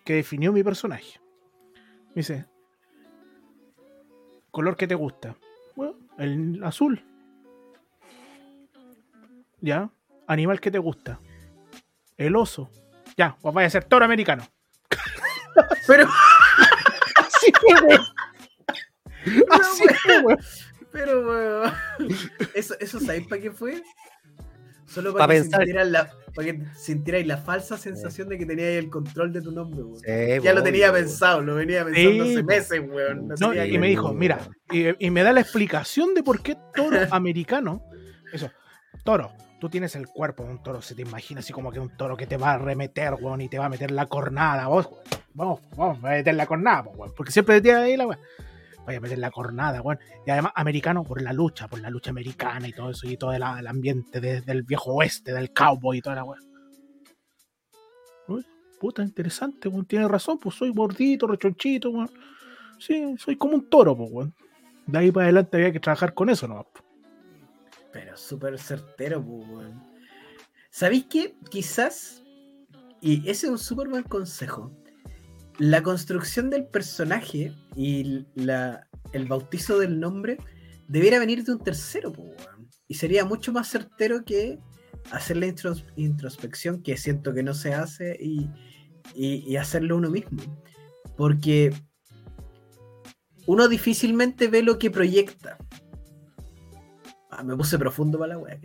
que definió mi personaje. Dice, ¿color que te gusta? Bueno, el azul. ¿Ya? ¿Animal que te gusta? El oso. Ya, pues vaya a ser toro americano. Pero... Así fue, Así fue, Pero, weón. ¿Eso, ¿Eso sabéis para qué fue? Solo para, que sintieras la, para la falsa sensación de que tenías el control de tu nombre, ya lo tenía pensado, lo venía pensando hace meses, weón. y me dijo, mira, y, me da la explicación de por qué toro americano. Eso, toro, tú tienes el cuerpo de un toro, se te imagina así como que un toro que te va a remeter, weón, y te va a meter la cornada, vos, vamos, vamos, a meter la cornada, weón, porque siempre te ahí la weón vaya a meter la cornada, weón. Y además, americano por la lucha, por la lucha americana y todo eso, y todo el, ambiente del viejo oeste, del cowboy y toda la weón. puta, interesante, weón. Tiene razón, pues soy gordito, rechonchito, weón. Sí, soy como un toro, weón. De ahí para adelante había que trabajar con eso, ¿no? Pero súper certero, pues. ¿Sabéis qué? Quizás, y ese es un súper buen consejo, la construcción del personaje y la, el bautizo del nombre debiera venir de un tercero, y sería mucho más certero que hacer la introspección que siento que no se hace y, hacerlo uno mismo. Porque uno difícilmente ve lo que proyecta. Ah, me puse profundo para la wea,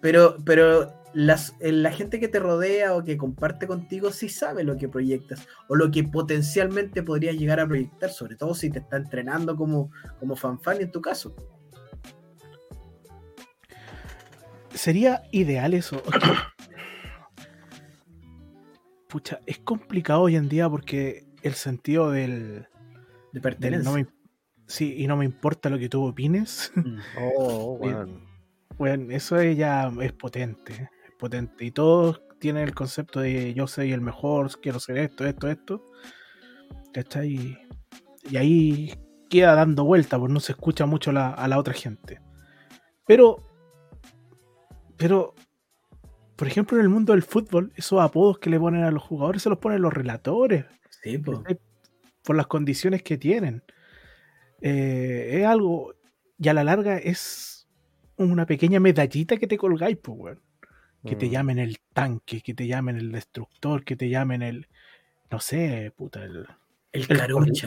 Pero, pero las, la gente que te rodea o que comparte contigo sí sabe lo que proyectas o lo que potencialmente podrías llegar a proyectar, sobre todo si te está entrenando como, como fanfan en tu caso. Sería ideal eso. Pucha, es complicado hoy en día porque el sentido del. De pertenencia. Sí, y no me importa lo que tú opines. Mm. Oh, Bien. weón. Bueno, eso es ya es potente, es potente. Y todos tienen el concepto de yo soy el mejor, quiero ser esto, esto, esto. ¿Cachai? Y, y ahí queda dando vuelta, porque no se escucha mucho la- a la otra gente. Pero, pero, por ejemplo, en el mundo del fútbol, esos apodos que le ponen a los jugadores se los ponen los relatores Sí, po. ¿cachai? por las condiciones que tienen. Eh, es algo, y a la larga es una pequeña medallita que te colgáis, pues, weón. Que te Mm. llamen el tanque, que te llamen el destructor, que te llamen el, no sé, puta, el, El el carucha.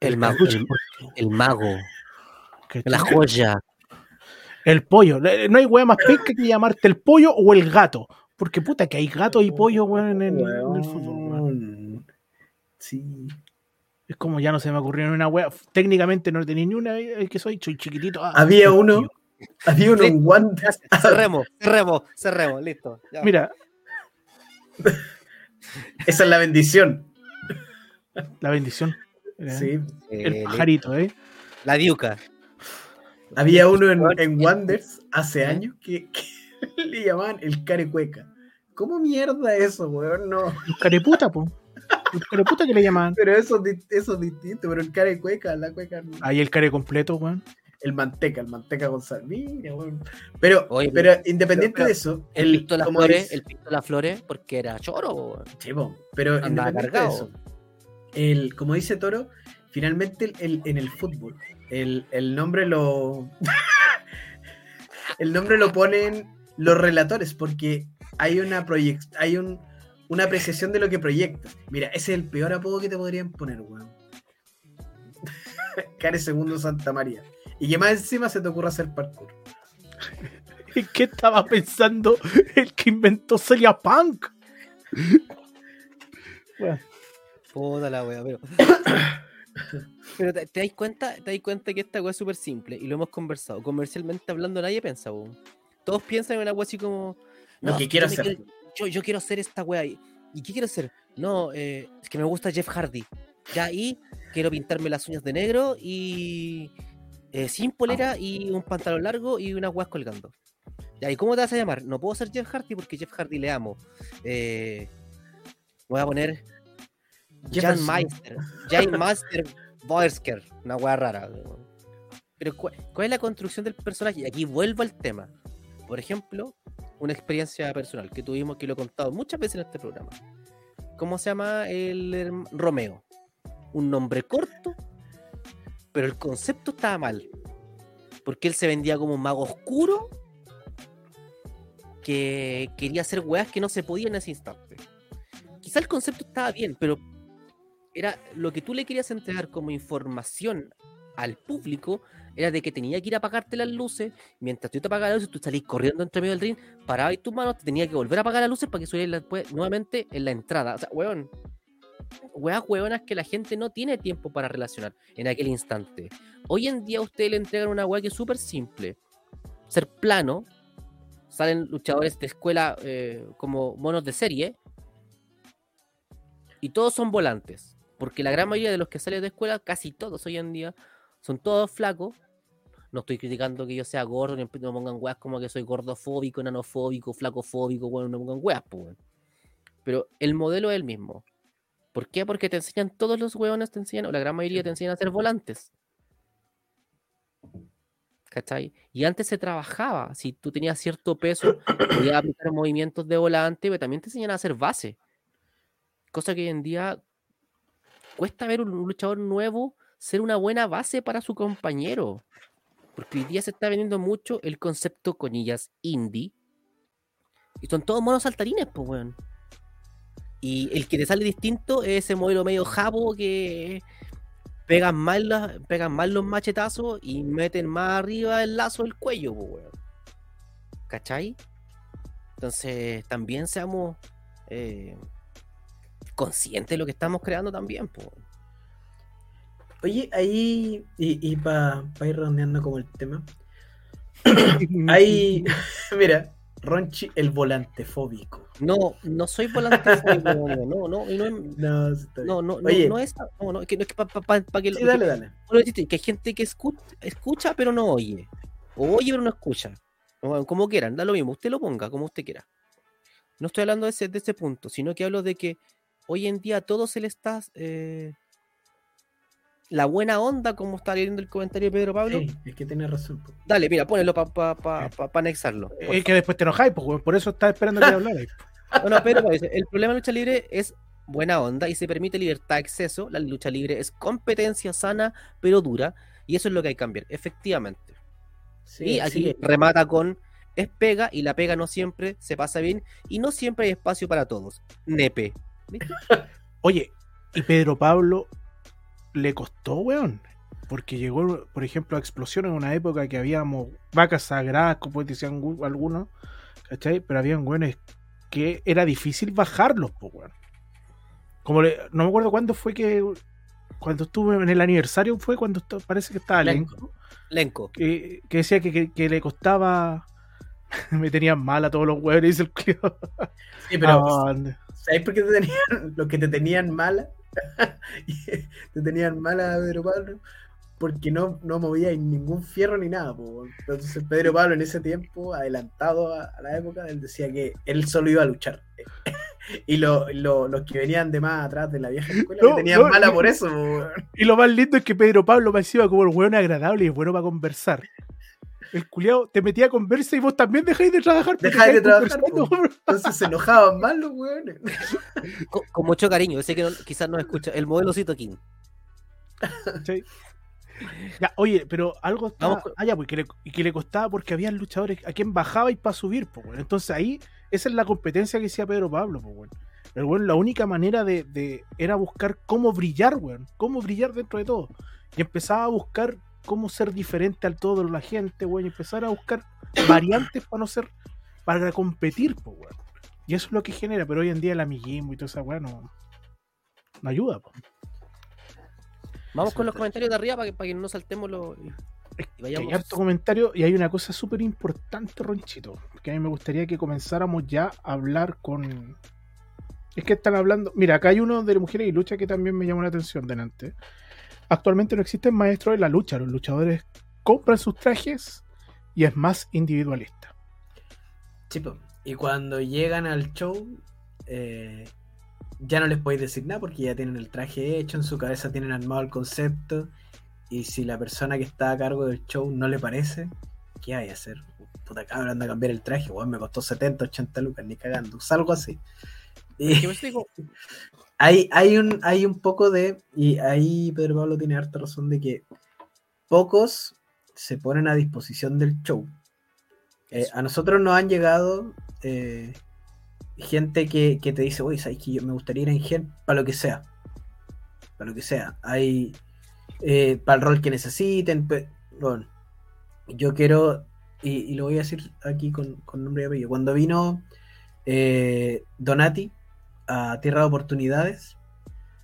El mago, carucha, el, mago, la joya. El pollo. No hay weá más pesca que llamarte el pollo o el gato. Porque puta que hay gato y pollo, weón, en, el- en el fútbol. Weón. Sí. Es como ya no se me ocurrió ni una weá. Técnicamente no tenía ni una eh, que soy, soy chiquitito. Ah, Había uno-. Había uno en Wander. Cerremos, cerremos, cerremos, listo. ya. Mira, Esa es la bendición. la bendición. Mira, Sí. Eh, El pajarito, ¿eh? La diuca. Había uno en, en Wanders hace ¿Eh? años que, que le llamaban el carecueca. ¿Cómo mierda eso, weón? No. Los careputa, po. Careputa que le llamaban. Pero eso, es eso es distinto, pero el carecueca, la cueca. no. Ahí el care completo, weón. El manteca, el manteca González. Mira, weón. Pero, Oye, pero independiente pero- de eso, El Pinto de las como Flores, dice- el Pinto de las Flores, porque era choro, weón. Sí, po, pero Andaba independiente de cargado. eso, el, como dice Toro, finalmente el, el- en el fútbol, el, el nombre lo. el nombre lo ponen los relatores, porque hay una proyec- hay un, una apreciación de lo que proyectas. Mira, ese es el peor apodo que te podrían poner, weón. Care Segundo Santa María. Y que más encima se te ocurra hacer parkour. ¿En qué estaba pensando el que inventó Celia Punk? Weón, Puta la wea, pero. pero te, te dais cuenta, te dais cuenta que esta wea es súper simple y lo hemos conversado. Comercialmente hablando, nadie piensa, weón. Todos piensan en una wea así como. Lo que quiero hacer. quiero- yo, yo quiero hacer esta wea. ¿Y y qué quiero hacer? No, eh, es que me gusta Jeff Hardy. Ya ahí quiero pintarme las uñas de negro y. eh, sin polera y un pantalón largo y unas weas colgando. Ya, ¿y cómo te vas a llamar? No puedo ser Jeff Hardy porque Jeff Hardy le amo. Eh, voy a poner Jan. Meister, Jan Master Boersker, una wea rara. Pero ¿cuál, cuál es la construcción del personaje? Y aquí vuelvo al tema. Por ejemplo, una experiencia personal que tuvimos, que lo he contado muchas veces en este programa. ¿Cómo se llama el Romeo? Un nombre corto, pero el concepto estaba mal. Porque él se vendía como un mago oscuro que quería hacer weas que no se podía en ese instante. Quizá el concepto estaba bien, pero era lo que tú le querías entregar como información al público era de que tenía que ir a apagarte las luces, mientras tú te apagabas las luces, tú salís corriendo entre medio del ring, parabas tus manos, te tenía que volver a apagar las luces para que subieras después nuevamente en la entrada. O sea, weón, weas weonas que la gente no tiene tiempo para relacionar en aquel instante. Hoy en día a usted le entregan una wea que es súper simple. Ser plano, salen luchadores de escuela eh, como monos de serie, y todos son volantes. Porque la gran mayoría de los que salen de escuela, casi todos hoy en día, son todos flacos. No estoy criticando que yo sea gordo, ni me pongan weas como que soy gordofóbico, enanofóbico, flacofóbico, bueno, no me pongan weas, pues. Pero el modelo es el mismo. ¿Por qué? Porque te enseñan, todos los hueones te enseñan, o la gran mayoría te enseñan a ser volantes. ¿Cachai? Y antes se trabajaba, si tú tenías cierto peso, podías aplicar movimientos de volante, pero también te enseñan a hacer base. Cosa que hoy en día cuesta ver un luchador nuevo ser una buena base para su compañero. Porque hoy día se está vendiendo mucho el concepto conillas indie. Y son todos monos saltarines, pues, weón. Y el que te sale distinto es ese modelo medio jabo que pegan mal, las- pegan mal los machetazos y meten más arriba el lazo del cuello, pues, weón. ¿Cachai? Entonces, también seamos eh, conscientes de lo que estamos creando también, pues. Oye, ahí, y, y para ir redondeando como el tema, hay, mira, Ronchi el volante fóbico. No, no soy volante fóbico, no, no, no, no, No, no, no, Oye. no es, no, no, que no es que para que lo- Sí, dale, dale. Existe, que hay gente que escucha, escucha pero no oye. O oye pero no escucha. O como quieran, da lo mismo. Usted lo ponga como usted quiera. No estoy hablando de ese, de ese punto, sino que hablo de que hoy en día a todo se le está... eh, la buena onda, como está leyendo el comentario de Pedro Pablo. Sí, es que tiene razón. po. Dale, mira, ponelo para pa, pa, pa- anexarlo. Es que después te enojáis, pues, por eso estás esperando que hablarais. No, no, pero dice, el problema de lucha libre es buena onda y se permite libertad, exceso. La lucha libre es competencia sana, pero dura. Y eso es lo que hay que cambiar, efectivamente. Sí, y aquí sí. remata con es pega y la pega no siempre se pasa bien y no siempre hay espacio para todos. Nepe. Oye, y Pedro Pablo le costó, weón. Porque llegó, por ejemplo, a explosión en una época que habíamos vacas sagradas, como decían gu- algunos, ¿cachai? Pero habían weones que era difícil bajarlos, po, weón. Como le- no me acuerdo cuándo fue que. Cuando estuve en el aniversario fue cuando parece que estaba Lenco. Lenco, Lenco. que, que decía que, que- que le costaba. me tenían mal a todos los weones, dice el culiao. Sí, pero Ah, ¿sabes por qué te tenían, los que te tenían mala? te tenían mala Pedro Pablo porque no, no movía ningún fierro ni nada. po. Entonces Pedro Pablo en ese tiempo, adelantado a, a la época, él decía que él solo iba a luchar. y lo- lo- los que venían de más atrás de la vieja escuela No, tenían no, mala no. por eso. po. Y lo más lindo es que Pedro Pablo parecía como el weón agradable y es bueno para conversar. El culiao te metía a conversa y vos también dejáis de trabajar. Dejáis de trabajar. Entonces se enojaban más los weones. Con, con mucho cariño. Yo sé que no- quizás no escucha. El modelo Cito King. Oye, pero algo estaba. Vamos Ah, ya, pues, que le, y que le costaba porque habían luchadores a quien bajaba y para subir, pues. Entonces ahí, esa es la competencia que hacía Pedro Pablo, pues, weón. El weón, la única manera de, de- era buscar cómo brillar, weón. Cómo brillar dentro de todo. Y empezaba a buscar cómo ser diferente al todo la gente, weón. Y empezar a buscar variantes para no ser. para competir, pues, weón. Y eso es lo que genera, pero hoy en día el amiguismo y toda esa weón no, no ayuda, pues. Vamos con los comentarios de arriba para que, para que no saltemos los. y Que vayamos. Hay harto comentario y hay una cosa súper importante, Ronchito, que a mí me gustaría que comenzáramos ya a hablar con... Es que están hablando... Mira, acá hay uno de Mujeres y Lucha que también me llamó la atención delante. Actualmente no existen maestros de la lucha, los luchadores compran sus trajes y es más individualista. Chipo. Y cuando llegan al show, eh, ya no les podéis decir nada porque ya tienen el traje hecho, en su cabeza tienen armado el concepto. Y si la persona que está a cargo del show no le parece, ¿qué hay a hacer? Puta cabrón, anda a cambiar el traje, weón, me costó 70, 80 lucas, ni cagando. Salgo así. Y ¿Qué me digo? hay, hay, un, hay un poco de. Y ahí Pedro Pablo tiene harta razón de que pocos se ponen a disposición del show. Eh, a nosotros nos han llegado eh, gente que, que te dice, oye, ¿sabes que yo me gustaría ir en gen para lo que sea? Para lo que sea. Hay eh, para el rol que necesiten. Bueno, yo quiero, y, y lo voy a decir aquí con, con nombre y apellido. Cuando vino eh, Donati a Tierra de Oportunidades,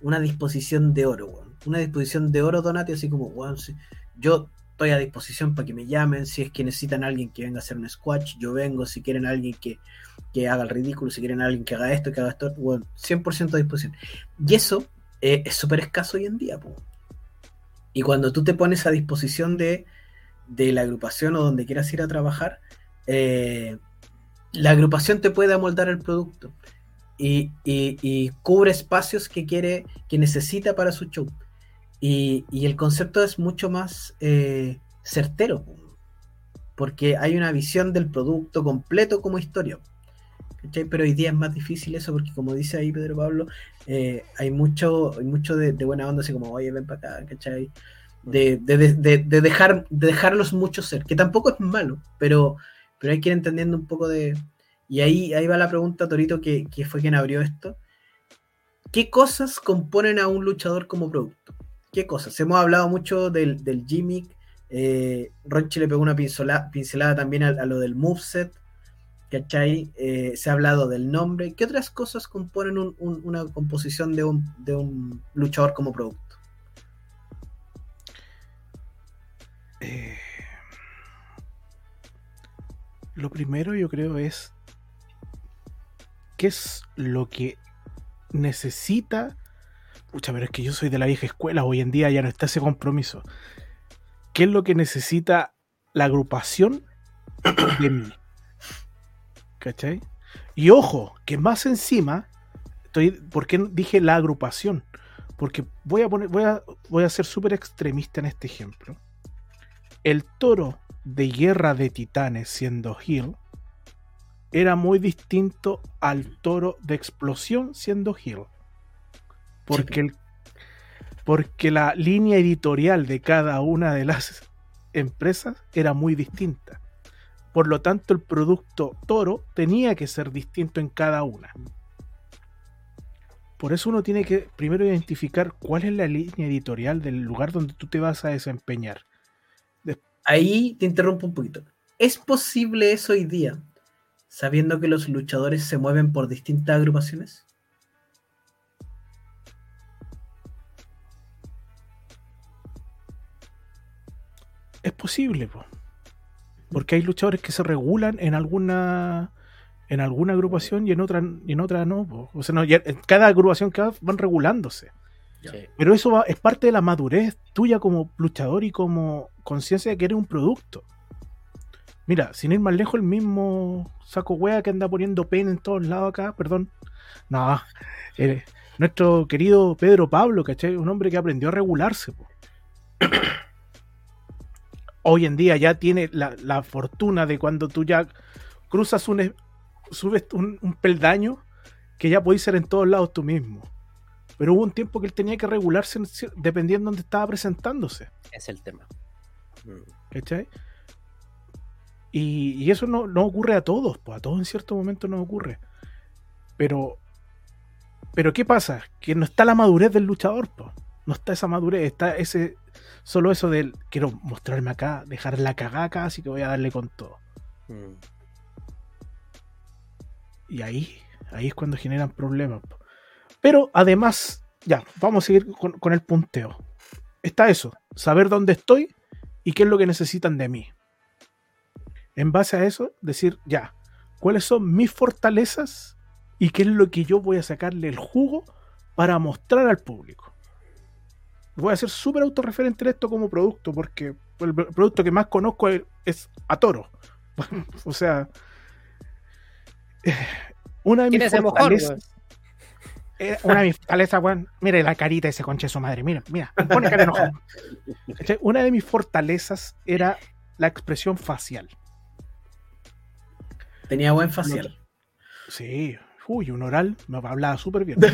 una disposición de oro. Una disposición de oro, Donati, así como, weón, sí, yo estoy a disposición para que me llamen, si es que necesitan a alguien que venga a hacer un squash, yo vengo, si quieren alguien que, que haga el ridículo, si quieren alguien que haga esto, que haga esto, weón, 100% a disposición. Y eso eh, es súper escaso hoy en día. Y cuando tú te pones a disposición de, de la agrupación o donde quieras ir a trabajar, eh, la agrupación te puede amoldar el producto y, y- y cubre espacios que quiere, que necesita para su show. Y, y el concepto es mucho más eh, certero, porque hay una visión del producto completo como historia. ¿cachai? Pero hoy día es más difícil eso, porque como dice ahí Pedro Pablo, eh, hay mucho, hay mucho de, de buena onda, así como, oye, ven para acá, ¿cachai? De, de- de- de- de dejar, de dejarlos mucho ser, que tampoco es malo, pero, pero hay que ir entendiendo un poco de... Y ahí, ahí va la pregunta, Torito, que, que fue quien abrió esto. ¿Qué cosas componen a un luchador como producto? ¿Qué cosas? Hemos hablado mucho del, del gimmick. Eh, le pegó una pincelada, pincelada también a, lo del moveset. ¿Cachai? Eh, se ha hablado del nombre. ¿Qué otras cosas componen un- un- una composición de un, de un luchador como producto? Eh, Lo primero yo creo es qué es lo que necesita. Pucha, pero es que yo soy de la vieja escuela, hoy en día ya no está ese compromiso. ¿Qué es lo que necesita la agrupación de mí? ¿Cachai? Y ojo, que más encima, estoy, ¿por qué dije la agrupación? Porque voy a poner, voy a, voy a ser súper extremista en este ejemplo. El toro de guerra de titanes siendo Hill era muy distinto al toro de explosión siendo Hill. Porque, el, porque la línea editorial de cada una de las empresas era muy distinta. Por lo tanto, el producto toro tenía que ser distinto en cada una. Por eso uno tiene que primero identificar cuál es la línea editorial del lugar donde tú te vas a desempeñar. Ahí te interrumpo un poquito. ¿Es posible eso hoy día, sabiendo que los luchadores se mueven por distintas agrupaciones? Es posible, porque hay luchadores que se regulan en alguna en alguna agrupación y en otra y en otra no. O sea, no, cada agrupación que van regulándose. Pero eso es parte de la madurez tuya como luchador y como conciencia de que eres un producto. Mira, sin ir más lejos, el mismo saco wea que anda poniendo pena en todos lados acá, perdón. No, eh, nuestro querido Pedro Pablo, ¿cachai? Un hombre que aprendió a regularse. Hoy en día ya tiene la, fortuna de cuando tú ya cruzas un, subes un, un peldaño que ya puedes ser en todos lados tú mismo. Pero hubo un tiempo que él tenía que regularse dependiendo de dónde estaba presentándose. Es el tema. ¿Cachai? Y, eso no, ocurre a todos, pues a todos en cierto momento no ocurre. Pero, pero ¿qué pasa? Que no está la madurez del luchador, pues. No está esa madurez, está ese solo eso del quiero mostrarme acá, dejar la cagada acá, así que voy a darle con todo. Mm. Y ahí, ahí es cuando generan problemas. Pero además, ya, vamos a seguir con, el punteo. Está eso, saber dónde estoy y qué es lo que necesitan de mí. En base a eso, decir, ya, cuáles son mis fortalezas y qué es lo que yo voy a sacarle el jugo para mostrar al público. Voy a ser súper autorreferente en esto como producto, porque el producto que más conozco es, es a toro. o sea, una de mis fortalezas. Eh, una de mis fortalezas, weón. Mire la carita de ese conche su madre. Mira, mira. Pone cara enojado. Una de mis fortalezas era la expresión facial. Tenía buen facial. Sí. Uy, un oral me hablaba súper bien.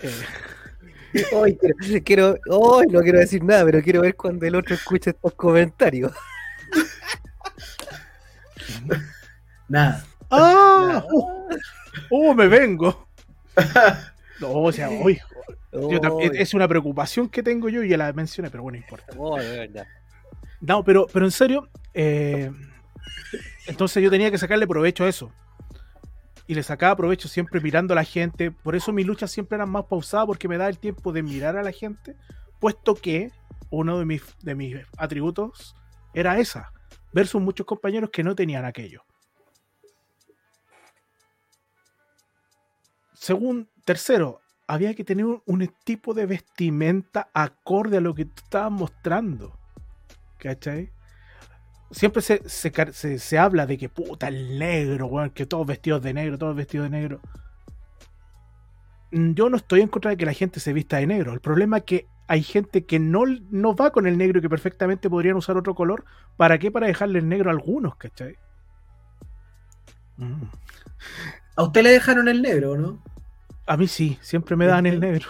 eh. Hoy quiero, hoy no quiero decir nada, pero quiero ver cuando el otro escuche estos comentarios. Nada. ¡Ah! ¡Uh! me vengo! No, o sea, hoy. es una preocupación que tengo yo y ya la mencioné, pero bueno, importa. no, pero, pero en serio, eh, entonces yo tenía que sacarle provecho a eso. Y le sacaba provecho siempre mirando a la gente. Por eso mis luchas siempre eran más pausadas, porque me da el tiempo de mirar a la gente, puesto que uno de mis, de mis atributos era esa, versus muchos compañeros que no tenían aquello. Según, tercero, había que tener un, tipo de vestimenta acorde a lo que tú estabas mostrando. ¿Cachai? Siempre se, se, habla de que puta el negro, que todos vestidos de negro, todos vestidos de negro. Mm, yo no estoy en contra de que la gente se vista de negro. El problema es que hay gente que no, no va con el negro y que perfectamente podrían usar otro color. ¿Para qué? Para dejarle el negro a algunos, ¿cachai? Mm. ¿A usted le dejaron el negro, no? A mí sí, siempre me dan el negro.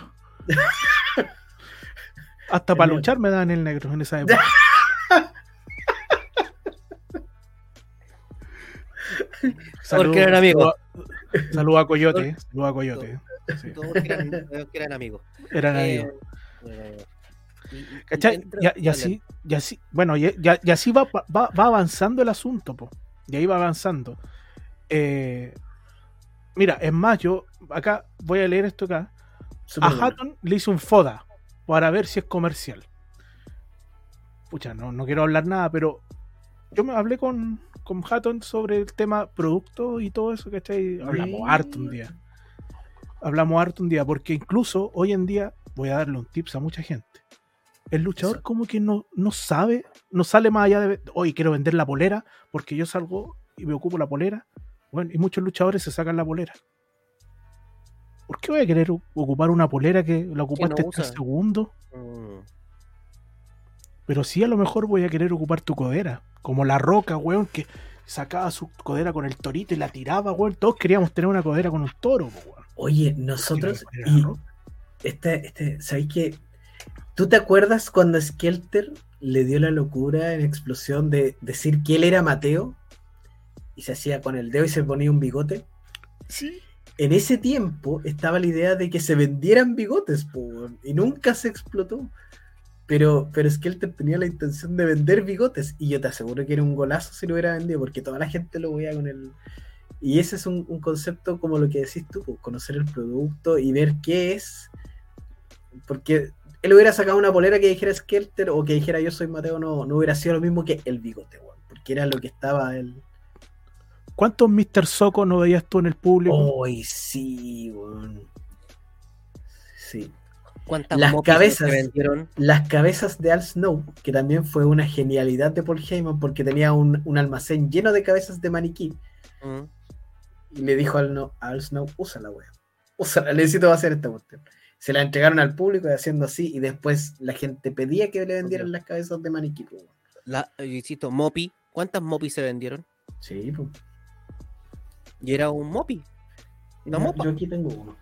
Hasta para luchar me dan el negro en esa época. Porque eran amigos. Saludos a Coyote. Saludos a Coyote. Todos eran, amigos. Eran eh, amigos. Eh, ¿Cachai? Y, así, y así, bueno, y, así va, va, avanzando el asunto, po. y ahí va avanzando. Eh, Mira, es más, yo acá voy a leer esto acá. a Hatton le hizo un FODA para ver si es comercial. Pucha, no, no quiero hablar nada, pero yo me hablé con, con Hatton sobre el tema producto y todo eso, ¿cachai? Hablamos Sí. harto un día. Hablamos harto un día, porque incluso hoy en día voy a darle un tips a mucha gente. El luchador como que no, no sabe, no sale más allá de, hoy quiero vender la polera, porque yo salgo y me ocupo la polera. Bueno, y muchos luchadores se sacan la polera. ¿Por qué voy a querer ocupar una polera que la ocupaste tres usa. segundos? Mm. Pero sí a lo mejor voy a querer ocupar tu codera. Como la roca, weón, que sacaba su codera con el torito y la tiraba, weón. Todos queríamos tener una codera con un toro, weón. Oye, nosotros. Y este, este, ¿sabes qué? ¿Tú te acuerdas cuando Skelter le dio la locura en explosión de decir que él era Mateo? Y se hacía con el dedo y se ponía un bigote. Sí. En ese tiempo estaba la idea de que se vendieran bigotes, po, weón, y nunca se explotó. Pero, pero Skelter tenía la intención de vender bigotes, y yo te aseguro que era un golazo si lo hubiera vendido, porque toda la gente lo veía con el. Y ese es un, un concepto como lo que decís tú, po, conocer el producto y ver qué es. Porque él hubiera sacado una polera que dijera Skelter o que dijera yo soy Mateo, no, no hubiera sido lo mismo que el bigote, weón, porque era lo que estaba el. ¿Cuántos Mr. Soco no veías tú en el público? ¡Ay, sí, weón! Sí. ¿Cuántas Las cabezas. se vendieron? Las cabezas de Al Snow, que también fue una genialidad de Paul Heyman porque tenía un, un almacén lleno de cabezas de maniquí. Mm. Y le dijo al, no, Al Snow, úsala, weón. Úsala, necesito hacer esta cuestión. Se la entregaron al público y haciendo así, y después la gente pedía que le vendieran las cabezas de maniquí. weón. La, eh, insisto, Mopi. ¿Cuántas Mopi se vendieron? Sí, pues. Y era un Mopi. Una Yo- mopa. Yo aquí tengo uno.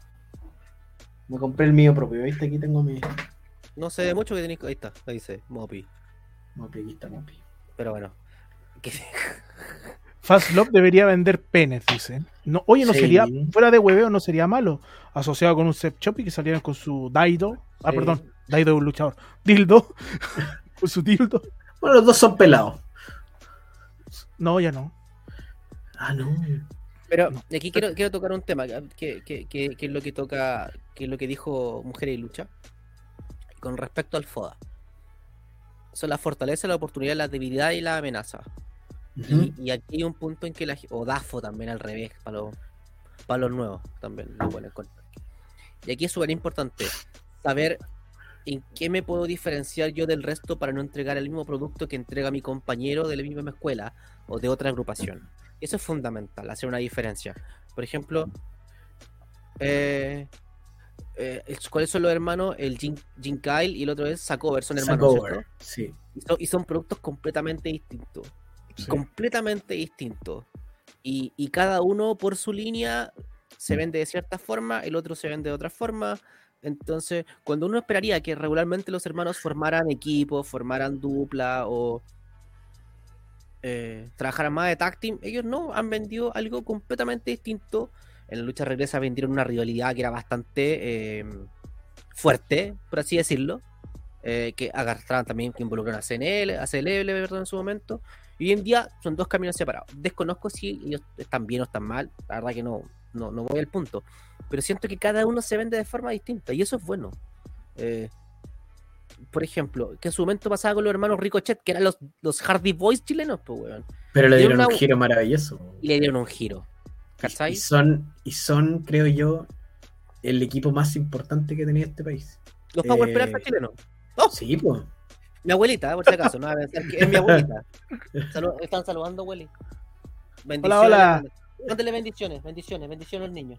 Me compré el mío propio, ¿viste? Aquí tengo mi. No sé de mucho que tenéis. Ahí está, ahí dice Mopi. Mopi, aquí está Mopi. Pero bueno. Que- Fast Love debería vender penes, dicen. No, oye, no Sí. sería, fuera de hueveo, no sería malo. Asociado con un Sep Shop y que salieran con su Daido. Ah, Sí. perdón, Daido es un luchador. Dildo. con su dildo. Bueno, los dos son pelados. No, ya no. Ah, no. Pero No. aquí quiero, quiero tocar un tema que, que- que- que es lo que toca, que es lo que dijo Mujeres y Lucha con respecto al FODA. Son la fortaleza, la oportunidad, la debilidad y la amenaza. Y, y aquí hay un punto en que la o DAFO también al revés, para los, para los nuevos también lo con- Y aquí es súper importante saber en qué me puedo diferenciar yo del resto para no entregar el mismo producto que entrega mi compañero de la misma escuela o de otra agrupación. Eso es fundamental, hacer una diferencia. Por ejemplo, eh, eh, ¿cuáles son los hermanos? El Jin, Jin Kyle y el otro es Sakover, son hermanos. Sacover. Sí. Y son, y son productos completamente distintos Sí. completamente distinto. Y, y cada uno por su línea se vende de cierta forma, el otro se vende de otra forma. Entonces, cuando uno esperaría que regularmente los hermanos formaran equipos, formaran dupla o eh, trabajaran más de tag team, ellos no, han vendido algo completamente distinto. En la lucha regresa vendieron una rivalidad que era bastante eh, fuerte, por así decirlo. eh, que agarraban también, que involucraron a CNL, a CLL, perdón, en su momento. Y hoy en día son dos caminos separados. Desconozco si ellos están bien o están mal. La verdad que no, no, no voy al punto. Pero siento que cada uno se vende de forma distinta y eso es bueno. Eh, por ejemplo, que en su momento pasaba con los hermanos Ricochet, que eran los, los Hardy Boys chilenos, pues, weón. Pero le dieron una- un giro maravilloso. Y le dieron un giro. ¿Cachai? Y son, y son, creo yo, el equipo más importante que tenía este país. Los Power eh, chilenos. ¡Oh! Sí, pues. Mi abuelita, por si acaso, no va a pensar que es mi abuelita. Salu- están saludando, abueli. Bendiciones. hola. Mándale bendiciones, bendiciones, bendiciones al niño.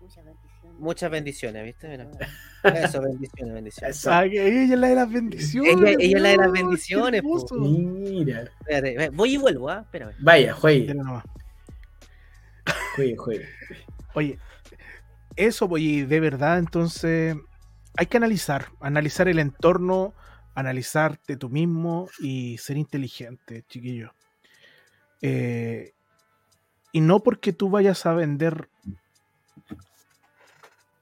Muchas bendiciones. Muchas bendiciones, ¿viste? Mira. Eso, bendiciones, bendiciones. Eso. Ah, ella es la de las bendiciones. Ella- ella es la de las bendiciones. Mira. Espérate, voy y vuelvo, ¿ah? Espérame. Vaya, juegue, juegue, juegue. Oye, eso, pues, y de verdad, entonces, hay que analizar, analizar el entorno, analizarte tú mismo y ser inteligente, chiquillo. Eh, y no porque tú vayas a vender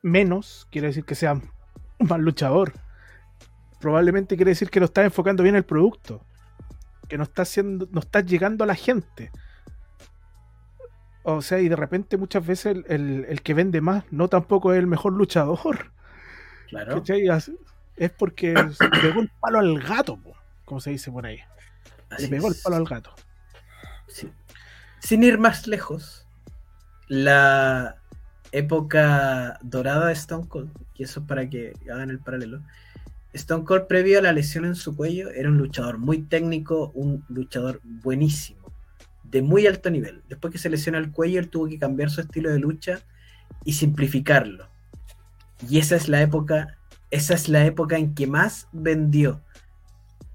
menos, quiere decir que sea un mal luchador. Probablemente quiere decir que no estás enfocando bien el producto, que no estás haciendo, no estás llegando a la gente. O sea, y de repente muchas veces el, el- el que vende más no tampoco es el mejor luchador. Claro. Es porque le pegó el palo al gato, po, como se dice por ahí. Así Le pegó el palo al gato. Sí. Sin ir más lejos, la época dorada de Stone Cold, y eso es para que hagan el paralelo. Stone Cold, previo a la lesión en su cuello, era un luchador muy técnico, un luchador buenísimo, de muy alto nivel. Después que se lesiona el cuello, él tuvo que cambiar su estilo de lucha y simplificarlo. Y esa es la época, esa es la época en que más vendió.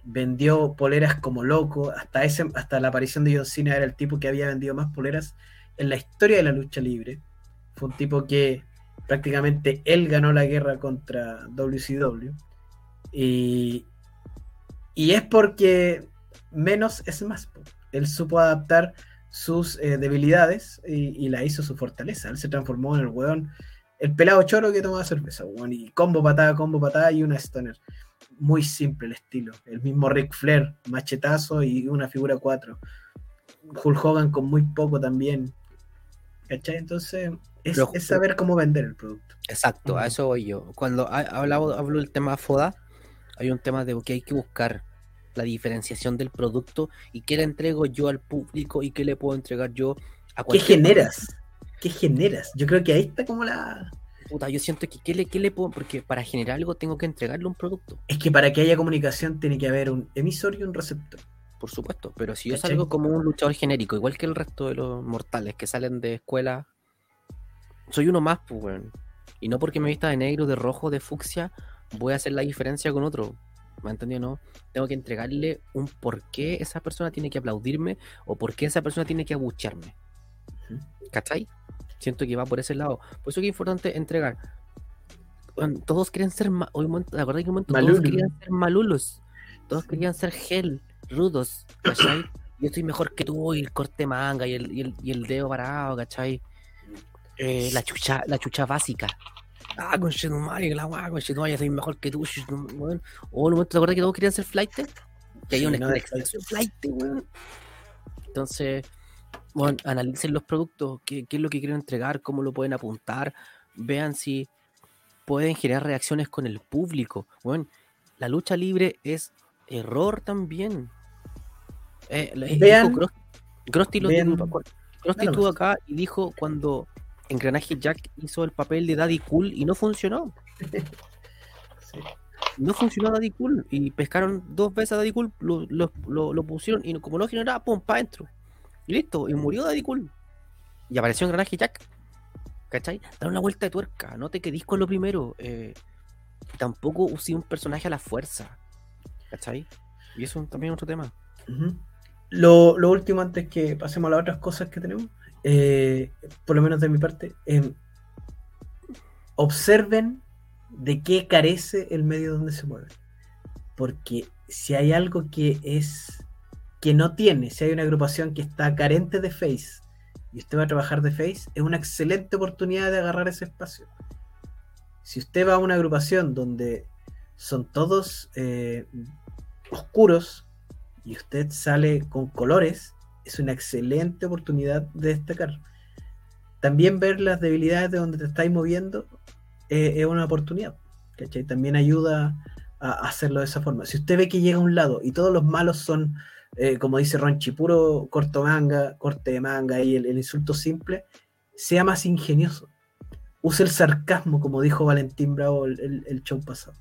Vendió poleras como loco, hasta, ese, hasta la aparición de John Cena era el tipo que había vendido más poleras en la historia de la lucha libre. Fue un tipo que prácticamente él ganó la guerra contra WCW. Y, y es porque menos es más. Él supo adaptar sus eh, debilidades y, la hizo su fortaleza. Él se transformó en el weón, el pelado choro que tomaba cerveza, weón, y combo patada, combo patada y una stoner. Muy simple el estilo. El mismo Ric Flair, machetazo y una figura 4. Hulk Hogan con muy poco también. ¿Cachai? Entonces, es, saber cómo vender el producto. Exacto, a eso voy yo. Cuando ha- hablaba, hablo del tema FODA, hay un tema de que hay que buscar la diferenciación del producto y qué le entrego yo al público y qué le puedo entregar yo a ¿Qué cualquier generas? ¿Qué generas? Yo creo que ahí está como la... puta. Yo siento que qué le, qué le puedo, porque para generar algo tengo que entregarle un producto, Es que para que haya comunicación tiene que haber un emisor y un receptor. por supuesto. Pero si yo ¿Cachai? salgo como un luchador genérico, igual que el resto de los mortales que salen de escuela, soy uno más, pues, weón. Y no porque me vista de negro, de rojo, de fucsia, voy a hacer la diferencia con otro. ¿Me entendió? No. Tengo que entregarle un por qué esa persona tiene que aplaudirme o por qué esa persona tiene que abuchearme. Ujú. ¿Cachai? Siento que va por ese lado. Por eso que es importante entregar. Todos quieren ser. ma- hoy ¿Te acordás que un momento todos querían ser malulos? Todos querían ser gel, rudos, ¿cachai? Yo estoy mejor que tú y el corte manga y el, y el, y el dedo parado, ¿cachai? Eh, la chucha, la chucha básica. Ah, con Shenomari, la guagua, con Shenomari, soy mejor que tú, weón. O en un momento, ¿te acuerdas que todos querían ser flight? Que hay Sí, una, no, flight, weón. Entonces, bueno, analicen los productos, qué, qué es lo que quieren entregar, cómo lo pueden apuntar, vean si pueden generar reacciones con el público. Bueno, la lucha libre es error también. Eh, Vean- Krusty lo vean- dijo- Nada estuvo más. acá y dijo cuando Engranaje Jack hizo el papel de Daddy Cool y no funcionó. Sí. No funcionó Daddy Cool y pescaron dos veces a Daddy Cool, lo, lo- lo- lo pusieron y como no generaba, pum, para adentro. Y listo, y murió Daddy Cool. Y apareció Engranaje Jack. ¿Cachai? Dar una vuelta de tuerca, no te quedís con lo primero. eh, tampoco usé un personaje a la fuerza. ¿Cachai? Y eso también es otro tema. Lo último, antes que pasemos a las otras cosas que tenemos, eh, por lo menos de mi parte, eh, observen de qué carece el medio donde se mueven. Porque si hay algo que es que no tiene, si hay una agrupación que está carente de face y usted va a trabajar de face, es una excelente oportunidad de agarrar ese espacio. Si usted va a una agrupación donde son todos eh, oscuros, y usted sale con colores, es una excelente oportunidad de destacar. También ver las debilidades de donde te estáis moviendo eh, es una oportunidad. ¿cachai? También ayuda a hacerlo de esa forma. Si usted ve que llega a un lado y todos los malos son, eh, como dice Ronchi, puro corto manga, corte de manga y el, insulto simple, sea más ingenioso. Use el sarcasmo, como dijo Valentín Bravo el- el show pasado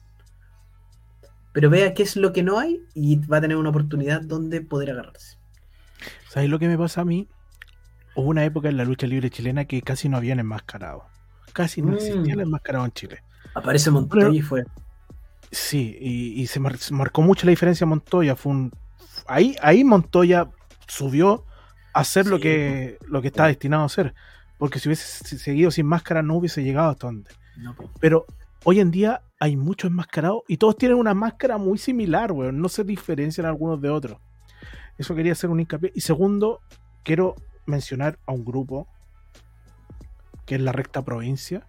pero vea qué es lo que no hay y va a tener una oportunidad donde poder agarrarse. ¿Sabes lo que me pasa a mí? Hubo una época en la lucha libre chilena que casi no habían enmascarado. Casi no Mm. existía el enmascarado en Chile. Aparece Montoya y fue. Sí, y, y se, mar- se marcó mucho la diferencia Montoya. Fue un, ahí, ahí Montoya subió a hacer lo que, lo que estaba destinado a hacer. Porque si hubiese seguido sin máscara no hubiese llegado hasta donde. No, po. Pero hoy en día hay muchos enmascarados y todos tienen una máscara muy similar, weón. No se diferencian algunos de otros. Eso quería hacer un hincapié. Y segundo, quiero mencionar a un grupo que es la recta provincia.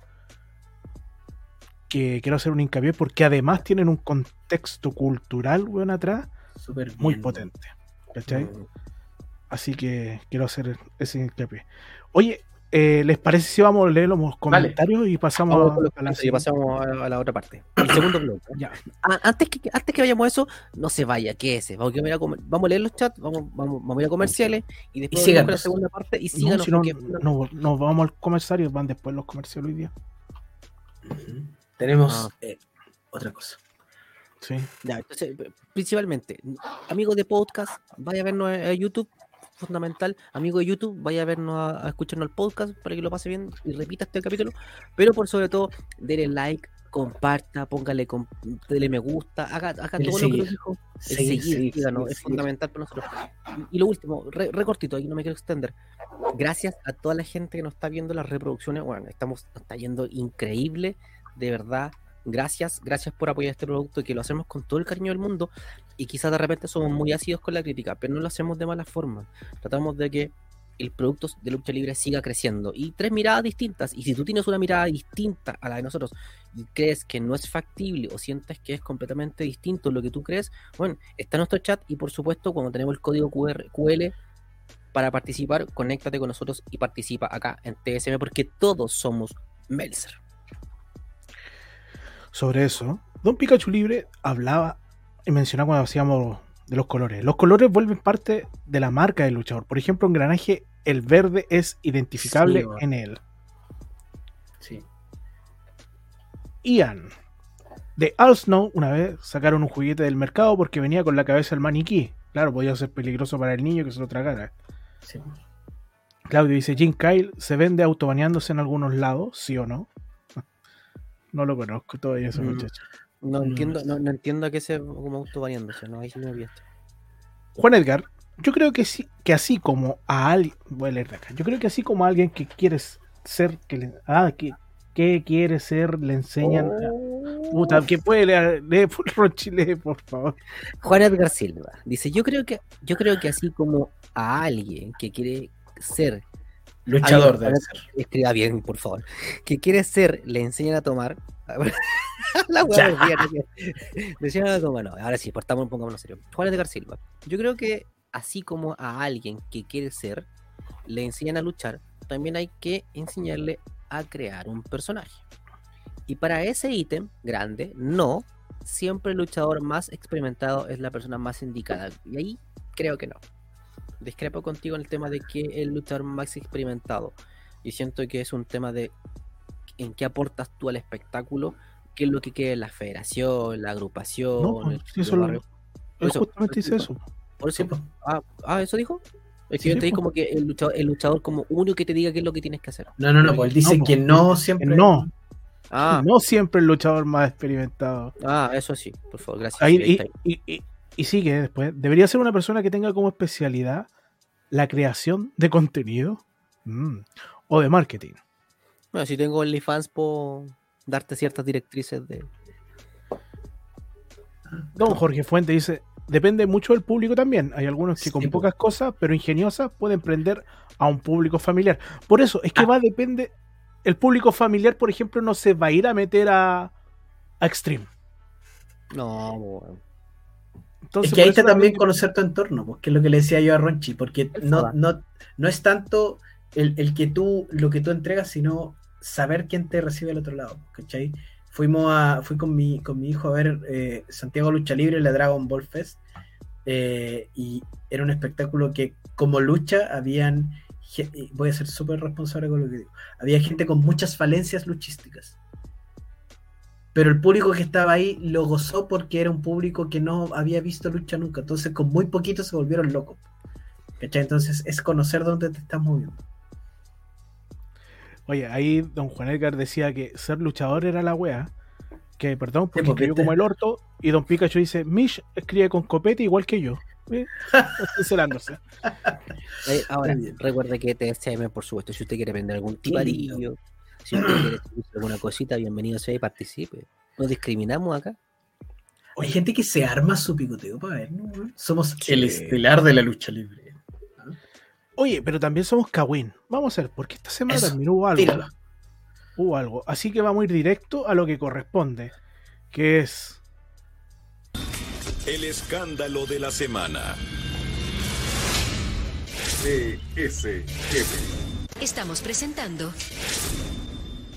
Que quiero hacer un hincapié porque además tienen un contexto cultural, weón, atrás Súper muy bien. potente. ¿Cachai? Así que quiero hacer ese hincapié. Oye, eh, ¿les parece si vamos a leer los comentarios y pasamos, a, la, y pasamos a, la otra parte? El segundo blog. ya. Antes, que, antes que vayamos a eso, no se vaya, ¿qué es ese? Vamos a, vamos a leer los chats, vamos, vamos, vamos a ir a comerciales y después y vamos a la segunda parte y síganos. No, no, no, vamos al comercial, van después los comerciales hoy día. Tenemos ah. eh, otra cosa. Sí. Ya, entonces, principalmente, amigos de podcast, vaya a vernos a YouTube fundamental, amigo de YouTube, vaya a vernos a, escucharnos el podcast para que lo pase bien y repita este capítulo. Pero por sobre todo, denle like, comparta, póngale, dele me gusta, haga, haga todo lo que nos dijo. seguir, es fundamental para nosotros. Y, lo último, recortito, aquí no me quiero extender. Gracias a toda la gente que nos está viendo las reproducciones. Bueno, estamos, está yendo increíble, de verdad gracias, gracias por apoyar este producto, que lo hacemos con todo el cariño del mundo y quizás de repente somos muy ácidos con la crítica, pero no lo hacemos de mala forma. Tratamos de que el producto de lucha libre siga creciendo y tres miradas distintas. Y si tú tienes una mirada distinta a la de nosotros y crees que no es factible o sientes que es completamente distinto lo que tú crees, bueno, está nuestro chat y por supuesto cuando tenemos el código QR, QL para participar, conéctate con nosotros y participa acá en TSM porque todos somos Melzer sobre eso, Don Pikachu Libre hablaba mencionaba cuando hacíamos de los colores. Los colores vuelven parte de la marca del luchador. Por ejemplo, en Granaje, el verde es identificable en él. Sí. Ian. De All Snow, una vez sacaron un juguete del mercado porque venía con la cabeza del maniquí. Claro, podía ser peligroso para el niño que se lo tragara. Sí. Claudio dice: Jim Kyle se vende autobaneándose en algunos lados, ¿sí o no? No lo conozco todavía ese mm. muchacho. No, entiendo, no, entiendo a qué se como autobaneándose, no, ahí sí me Juan Edgar, yo creo que sí, que así como a alguien, voy a leer de acá, yo creo que así como a alguien que quiere ser, que le, ah, que, que quiere ser, le enseñan, oh. puta, que puede leer, lee por por favor. Juan Edgar Silva dice, yo creo que, yo creo que así como a alguien que quiere ser Luchador debe ser. Escriba bien, por favor. Que quiere ser, le enseñan a tomar. la Le enseñan a tomar. No, ahora sí, portamos, pongámonos serio. Juan de Silva. Yo creo que así como a alguien que quiere ser, le enseñan a luchar, también hay que enseñarle a crear un personaje. Y para ese ítem grande, no, siempre el luchador más experimentado es la persona más indicada. Y ahí creo que no discrepo contigo en el tema de que el luchador más experimentado. Y siento que es un tema de en qué aportas tú al espectáculo, qué es lo que quiere la federación, la agrupación. No, pues, eso justamente dice eso. Por eso, pues. ah, ah, ¿eso dijo? Es que yo te como que el luchador, el luchador como único que te diga qué es lo que tienes que hacer. No, no, no, pues él dice que no siempre. No. Ah. No siempre el luchador más experimentado. Ah, eso sí, por favor, gracias. Ahí, y, y sigue después. Debería ser una persona que tenga como especialidad la creación de contenido mm, o de marketing. Bueno, si tengo OnlyFans, puedo darte ciertas directrices de. Don Jorge Fuente dice: depende mucho del público también. Hay algunos que con pocas cosas, pero ingeniosas, pueden prender a un público familiar. Por eso, es que ah. va, depende. El público familiar, por ejemplo, no se va a ir a meter a, a Extreme. No, bueno es que ahí está también conocer tu entorno, porque pues, es lo que le decía yo a Ronchi, porque no, no, no es tanto el, que tú, lo que tú entregas, sino saber quién te recibe al otro lado. Fuimos a, fui con mi, con mi hijo a ver eh, Santiago Lucha Libre, la Dragon Ball Fest, eh, y era un espectáculo que como lucha habían, voy a ser súper responsable con lo que digo, había gente con muchas falencias luchísticas pero el público que estaba ahí lo gozó porque era un público que no había visto lucha nunca, entonces con muy poquito se volvieron locos. ¿Cachai? Entonces es conocer dónde te estás moviendo. Oye, ahí don Juan Edgar decía que ser luchador era la wea. Que, perdón, porque escribió como el orto. Y don Pikachu dice, Mish escribe con copete igual que yo. ¿Eh? ahora, recuerde que TSM, por supuesto, si usted quiere vender algún tiparillo, si usted quiere alguna cosita, bienvenido sea y participe. No discriminamos acá. Hay gente que se arma su picoteo para ver, ¿no? Somos el estelar de la lucha libre. Oye, pero también somos Kawin. Vamos a ver, porque esta semana también hubo algo. Hubo algo. Así que vamos a ir directo a lo que corresponde, que es... El escándalo de la semana. CSM Estamos presentando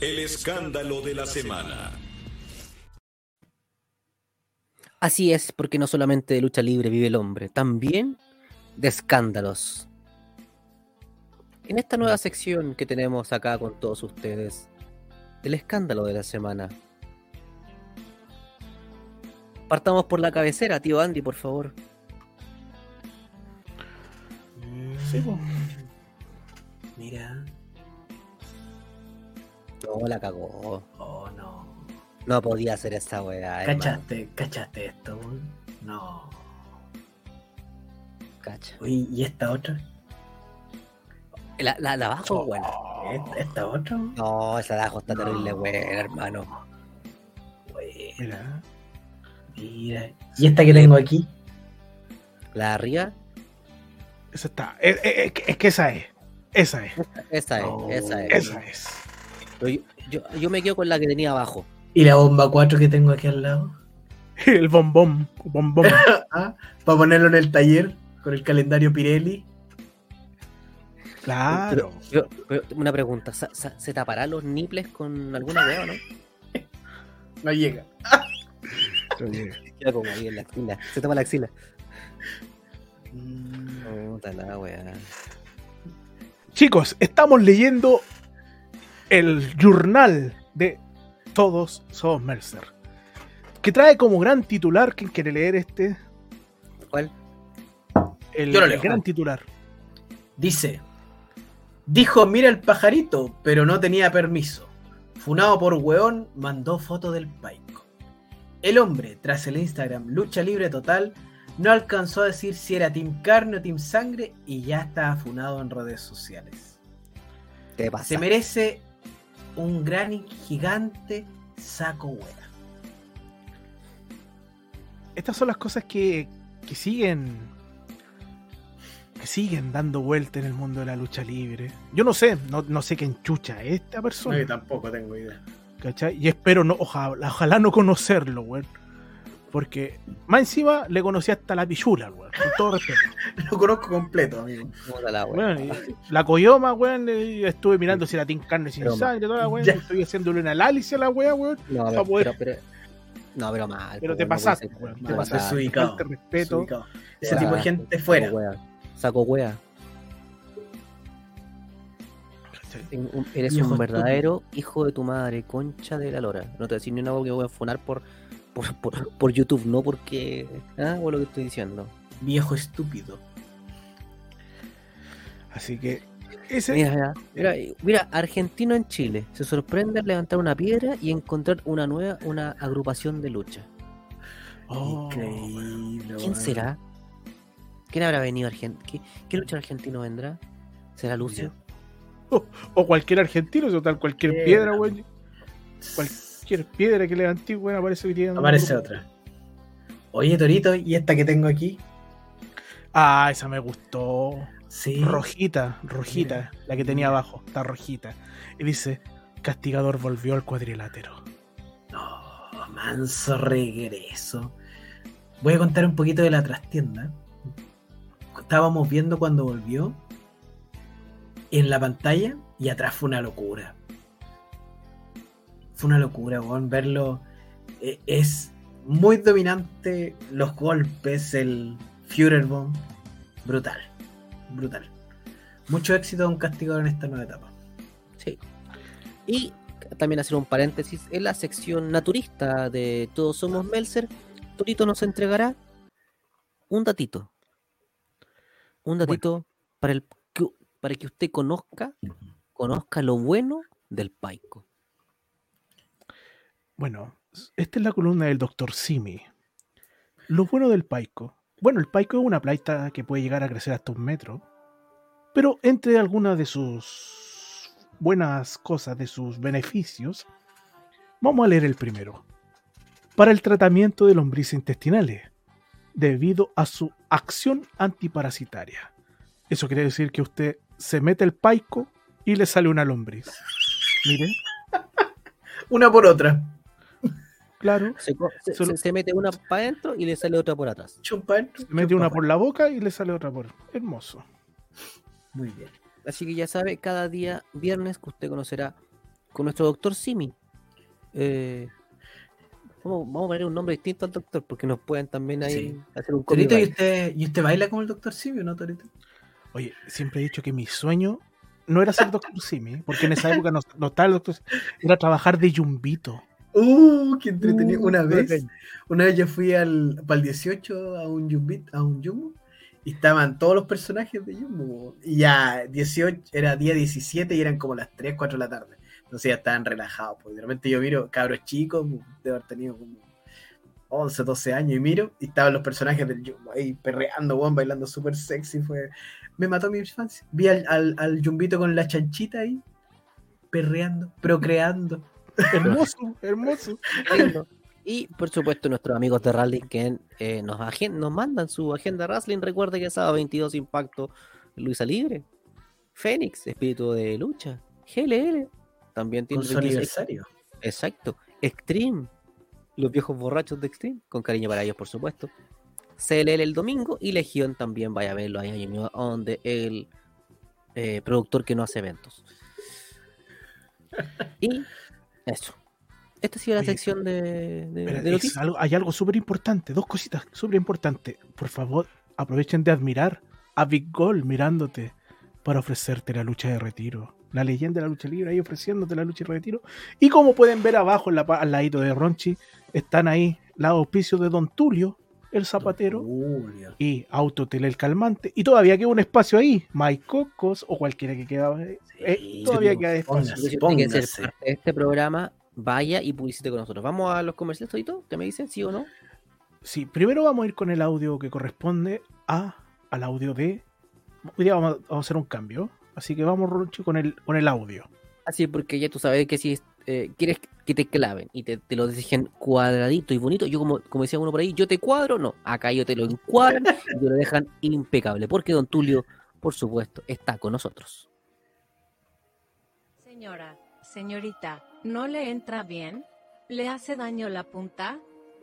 El escándalo de la semana. Así es, porque no solamente de lucha libre vive el hombre, también de escándalos. En esta nueva sección que tenemos acá con todos ustedes, el escándalo de la semana. Partamos por la cabecera, tío Andy, por favor. Sí, po. Mira. No, la cagó. Oh, no. No podía hacer esa weá. hermano. ¿Cachaste, cachaste esto, weón? No. Cacha. Oye, ¿y esta otra? La, la, la abajo, buena. ¿Esta, esta otra? No, esa de abajo está No. terrible, buena, hermano. Güey, Mira. mira. ¿Y esta que tengo aquí? La de arriba, Esa está. Es, es- es que esa es. Esa es. esa es, Oh. esa es. Esa es. Yo, yo me quedo con la que tenía abajo. ¿Y la bomba 4 que tengo aquí al lado? El bombón. Bombón. Ah, Para ponerlo en el taller con el calendario Pirelli. Claro. Pero- pero una pregunta, ¿sa- sa- ¿se tapará los niples con alguna weá o no? No llega. Queda como ahí en la axila. Se tapa la axila. Mm, Puta la weá. Chicos, estamos leyendo el journal de Todos Somos Mercer. Que trae como gran titular. ¿Quién quiere leer este? ¿Cuál? El, Yo lo el leo. gran titular. Dice, dijo mira el pajarito, pero no tenía permiso. Funado por weón, mandó foto del paico. El hombre, tras el Instagram Lucha Libre Total, no alcanzó a decir si era Team Carne o Team Sangre y ya estaba funado en redes sociales. ¿Qué pasa? Se merece un gran y gigante saco hueá. Estas son las cosas que, que siguen. Que siguen dando vuelta en el mundo de la lucha libre. Yo no sé, no, no sé quién chucha es esta persona. tampoco tengo idea. ¿Cachai? Y espero no, ojalá, ojalá no conocerlo, weón. Porque más encima le conocí hasta la pichula, weón. Con todo respeto. Lo conozco completo, amigo. La coyoma, weón, estuve mirando si era Team Carne sin Pero, sangre, toda la weón. ya. Estoy haciéndole un análisis a la weá, weón. No, pa' pero, poder- pero, pero- no, pero mal. Pero te no pasaste, weón, te pasaste. Desubicado. De respeto. Ese tipo de gente fuera. wea. Saco wea. Eres un verdadero hijo de tu madre, concha de la lora. No te voy a decir ni una cosa que voy a funar por, por, por, por YouTube, no porque. Ah, o lo que estoy diciendo. Viejo estúpido. Así que ese Mira, mira, mira, argentino en Chile se sorprende al levantar una piedra y encontrar una nueva, una agrupación de lucha. Oh, Increíble. ¿Quién será? ¿Quién habrá venido argentino? ¿Qué, qué luchador argentino vendrá? ¿Será Lucio? o cualquier argentino, o tal cualquier Eh, piedra, weón. Cualquier piedra que levanté, weón, aparece hoy día Aparece otra. Oye, Torito, ¿y esta que tengo aquí? Ah, esa me gustó. Sí. Rojita, rojita, la que tenía abajo, está rojita. Y dice, Castigador volvió al cuadrilátero. No, manso regreso. Voy a contar un poquito de la trastienda. Estábamos viendo cuando volvió en la pantalla y atrás fue una locura. Fue una locura, weón, verlo. eh, Es muy dominante los golpes, el Führerbomb. Brutal, brutal. Mucho éxito a un castigador en esta nueva etapa. Sí. Y también hacer un paréntesis, en la sección naturista de Todos Somos Melzer, Torito nos entregará un datito. Un datito para, el, que- para que usted conozca, conozca lo bueno del paico. Bueno, esta es la columna del doctor Simi. Lo bueno del paico. Bueno, el paico es una planta que puede llegar a crecer hasta un metro. Pero entre algunas de sus buenas cosas, de sus beneficios, vamos a leer el primero. Para el tratamiento de lombrices intestinales, debido a su acción antiparasitaria. Eso quiere decir que usted se mete el paico y le sale una lombriz. Mire, Una por otra. claro. Se, co- se- Solo- se- se mete una para adentro y le sale otra por atrás. Chumpa, Se mete una por la boca y le sale otra por. Hermoso. Muy bien. Así que ya sabe, cada día viernes que usted conocerá con nuestro doctor Simi. Eh, vamos, vamos a poner un nombre distinto al doctor porque nos pueden también ahí Sí. hacer un Torito, ¿y usted, ¿y usted baila como el doctor Simi o no, Torito? Oye, siempre he dicho que mi sueño no era ser doctor Simi, porque en esa época no, no estaba el doctor Simi, era trabajar de yumbito. Uh, qué entretenido. Uh, una vez, una vez yo fui al, para el 18 a un Jumbit, a un Jumbo, y estaban todos los personajes de Jumbo. Y ya 18, era día 17 y eran como las 3, 4 de la tarde. Entonces ya estaban relajados. Pues de repente yo miro cabros chicos, de haber tenido como 11, 12 años, y miro, y estaban los personajes del Jumbo ahí perreando, weón, bailando súper sexy. Fue... Me mató mi infancia. Vi al, al, al Jumbito con la chanchita ahí, perreando, procreando. Hermoso, hermoso. Y por supuesto nuestros amigos de Rally que eh, nos, nos mandan su agenda wrestling. Recuerde que sábado 22 Impacto, Luisa Libre, Fénix, Espíritu de Lucha, GLL, también tiene su 26 aniversario. Exacto. Extreme. Los viejos borrachos de Extreme. Con cariño para ellos, por supuesto. CLL el domingo y Legión también vaya a verlo ahí en donde el eh, productor que no hace eventos. Y eso. Esta ha sido la Oye, sección de, de- Pero de es noticias. algo- hay algo súper importante, dos cositas súper importantes. Por favor, aprovechen de admirar a Big Gold mirándote para ofrecerte la lucha de retiro. La leyenda de la lucha libre ahí ofreciéndote la lucha de retiro. Y como pueden ver abajo, en la, al ladito de Ronchi, están ahí los auspicios de Don Tulio, el zapatero, y Autotel el calmante. Y todavía queda un espacio ahí. Mike Cocos o cualquiera que queda. eh, Sí, todavía sí, queda espacio. póngase. Quiere ser póngase. parte de este programa, vaya y publicite con nosotros. Vamos a los comerciales, Todito. ¿Qué me dicen? ¿Sí o no? Sí, primero vamos a ir con el audio que corresponde a, al audio de. Hoy día vamos a, vamos a hacer un cambio. Así que vamos, Ronchi, con el, con el audio. Así, porque ya tú sabes que si eh, quieres que te claven y te, te lo dejen cuadradito y bonito, yo como, como decía uno por ahí, yo te cuadro, no, acá yo te lo encuadran y te lo dejan impecable, porque don Tulio, por supuesto, está con nosotros. Señora, señorita, ¿no le entra bien? ¿Le hace daño la punta?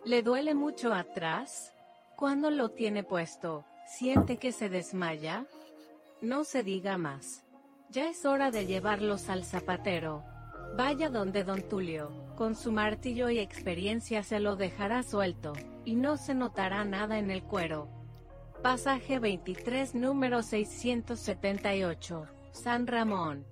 ¿Le duele mucho atrás? Cuando lo tiene puesto, ¿siente que se desmaya? No se diga más. Ya es hora de llevarlos al zapatero. Vaya donde don Tulio, con su martillo y experiencia se lo dejará suelto, y no se notará nada en el cuero. Pasaje 23, número 678, San Ramón.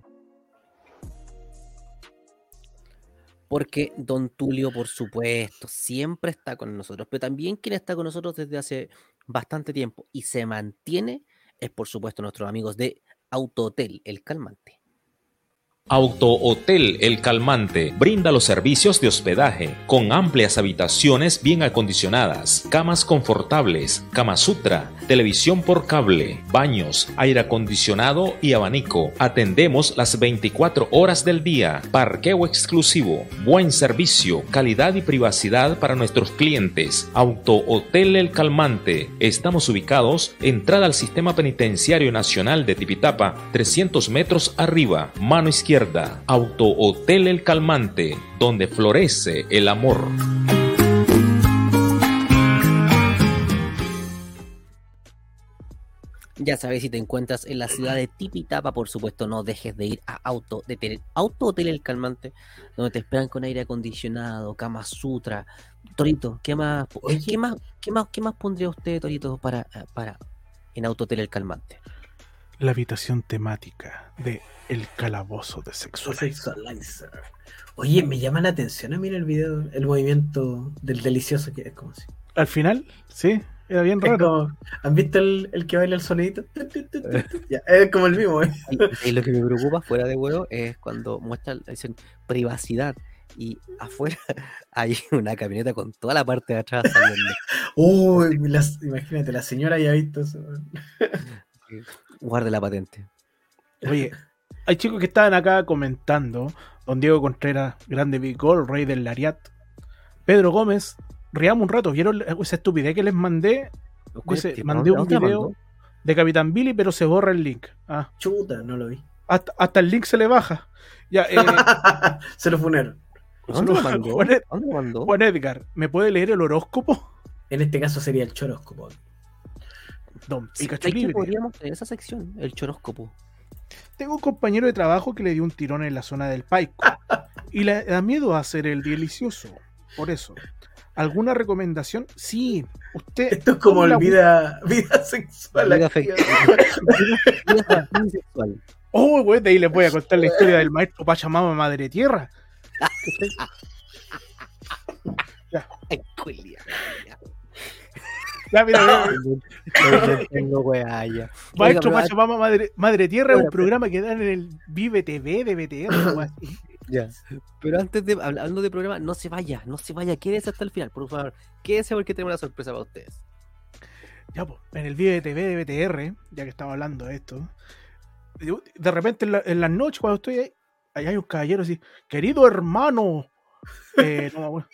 Porque don Tulio, por supuesto, siempre está con nosotros, pero también quien está con nosotros desde hace bastante tiempo y se mantiene es, por supuesto, nuestros amigos de Auto Hotel, el calmante. Auto Hotel El Calmante brinda los servicios de hospedaje con amplias habitaciones bien acondicionadas, camas confortables, cama sutra, televisión por cable, baños, aire acondicionado y abanico. Atendemos las 24 horas del día, parqueo exclusivo, buen servicio, calidad y privacidad para nuestros clientes. Auto Hotel El Calmante. Estamos ubicados entrada al Sistema Penitenciario Nacional de Tipitapa, 300 metros arriba, mano izquierda. Auto Hotel El Calmante, donde florece el amor. Ya sabes, si te encuentras en la ciudad de Tipitapa, por supuesto, no dejes de ir a Auto, de tener Auto Hotel El Calmante, donde te esperan con aire acondicionado, cama sutra. Torito, ¿qué más, Oye. ¿qué más, qué más, qué más pondría usted, Torito, para, para en Auto Hotel El Calmante? La habitación temática de El Calabozo de Sexual. Sexualizer. Oye, me llama la atención a mí en el video el movimiento del delicioso que es como si. Al final, sí, era bien raro. como- ¿Han visto el, el que baila el sonidito? Ya, es como el mismo, ¿eh? Y, y lo que me preocupa fuera de huevo es cuando muestran dicen, privacidad y afuera hay una camioneta con toda la parte de atrás saliendo. Uy, las- imagínate, la señora ya ha visto eso. Guarde la patente. Oye, hay chicos que estaban acá comentando. Don Diego Contreras, grande Big Gold, rey del Lariat. Pedro Gómez, riamos un rato. ¿Vieron esa estupidez que les mandé? Dice, ¿Qué- mandé un video de Capitán Billy, pero se borra el link. Ah, Chuta, no lo vi. hasta, hasta el link se le baja. Ya, eh, Se lo funaron. ¿Dónde lo mandó? Juan Ed- ¿Dónde lo mandó? Juan Edgar, ¿me puede leer el horóscopo? En este caso sería el choróscopo. Don Pikachu ¿sabes qué Libre. podríamos tener esa sección? El choróscopo. Tengo un compañero de trabajo que le dio un tirón en la zona del paico y le da miedo a hacer el delicioso. Por eso, ¿alguna recomendación? Sí, usted. Esto es como la- vida, vida sexual. Vida. Vida sexual. Oh, güey, de ahí les voy a contar la historia del maestro Pachamama Madre Tierra. Culia. Ya, mira, tengo. Maestro Pachamama Madre, Madre Tierra es un programa que dan en el Vive TV de BTR. Ya. Pero antes de habl- hablando de programa, no se vaya, no se vaya, quédese hasta el final, por favor. Quédese porque tengo una sorpresa para ustedes. Ya, pues, en el Vive TV de BTR, ya que estaba hablando de esto, de repente en, la- en las noches cuando estoy ahí, ahí hay un caballero así, querido hermano, eh, no, güey,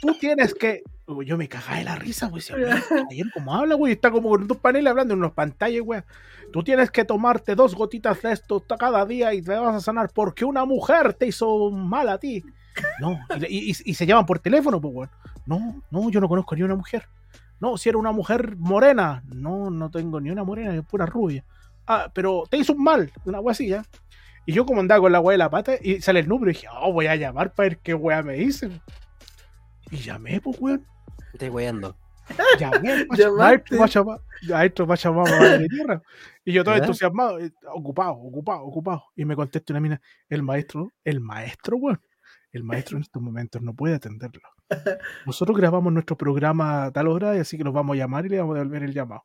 tú tienes que... Yo me cagaba de la risa, güey. decía, "Mira, Caballero, ¿cómo habla, güey? Está como con dos paneles hablando en unas pantallas, güey. Tú tienes que tomarte dos gotitas de esto cada día y te vas a sanar porque una mujer te hizo mal a ti. No, y, y- se llaman por teléfono, pues, güey. No, no, yo no conozco ni una mujer. No, si era una mujer morena. No, no tengo ni una morena, es pura rubia. Ah, pero te hizo un mal, una ¿ya? Y yo como andaba con la wea de la pata y sale el número y dije, oh, voy a llamar para ver qué wea me dicen. Y llamé, pues, weón. Estoy weando. Llamé, maestro maestro Pachamama, madre de tierra. Y yo todo entusiasmado, eh, ocupado, ocupado, ocupado. Y me contesta una mina, el maestro, el maestro, weón. El maestro en estos momentos no puede atenderlo. Nosotros grabamos nuestro programa a tal hora, y así que nos vamos a llamar y le vamos a devolver el llamado.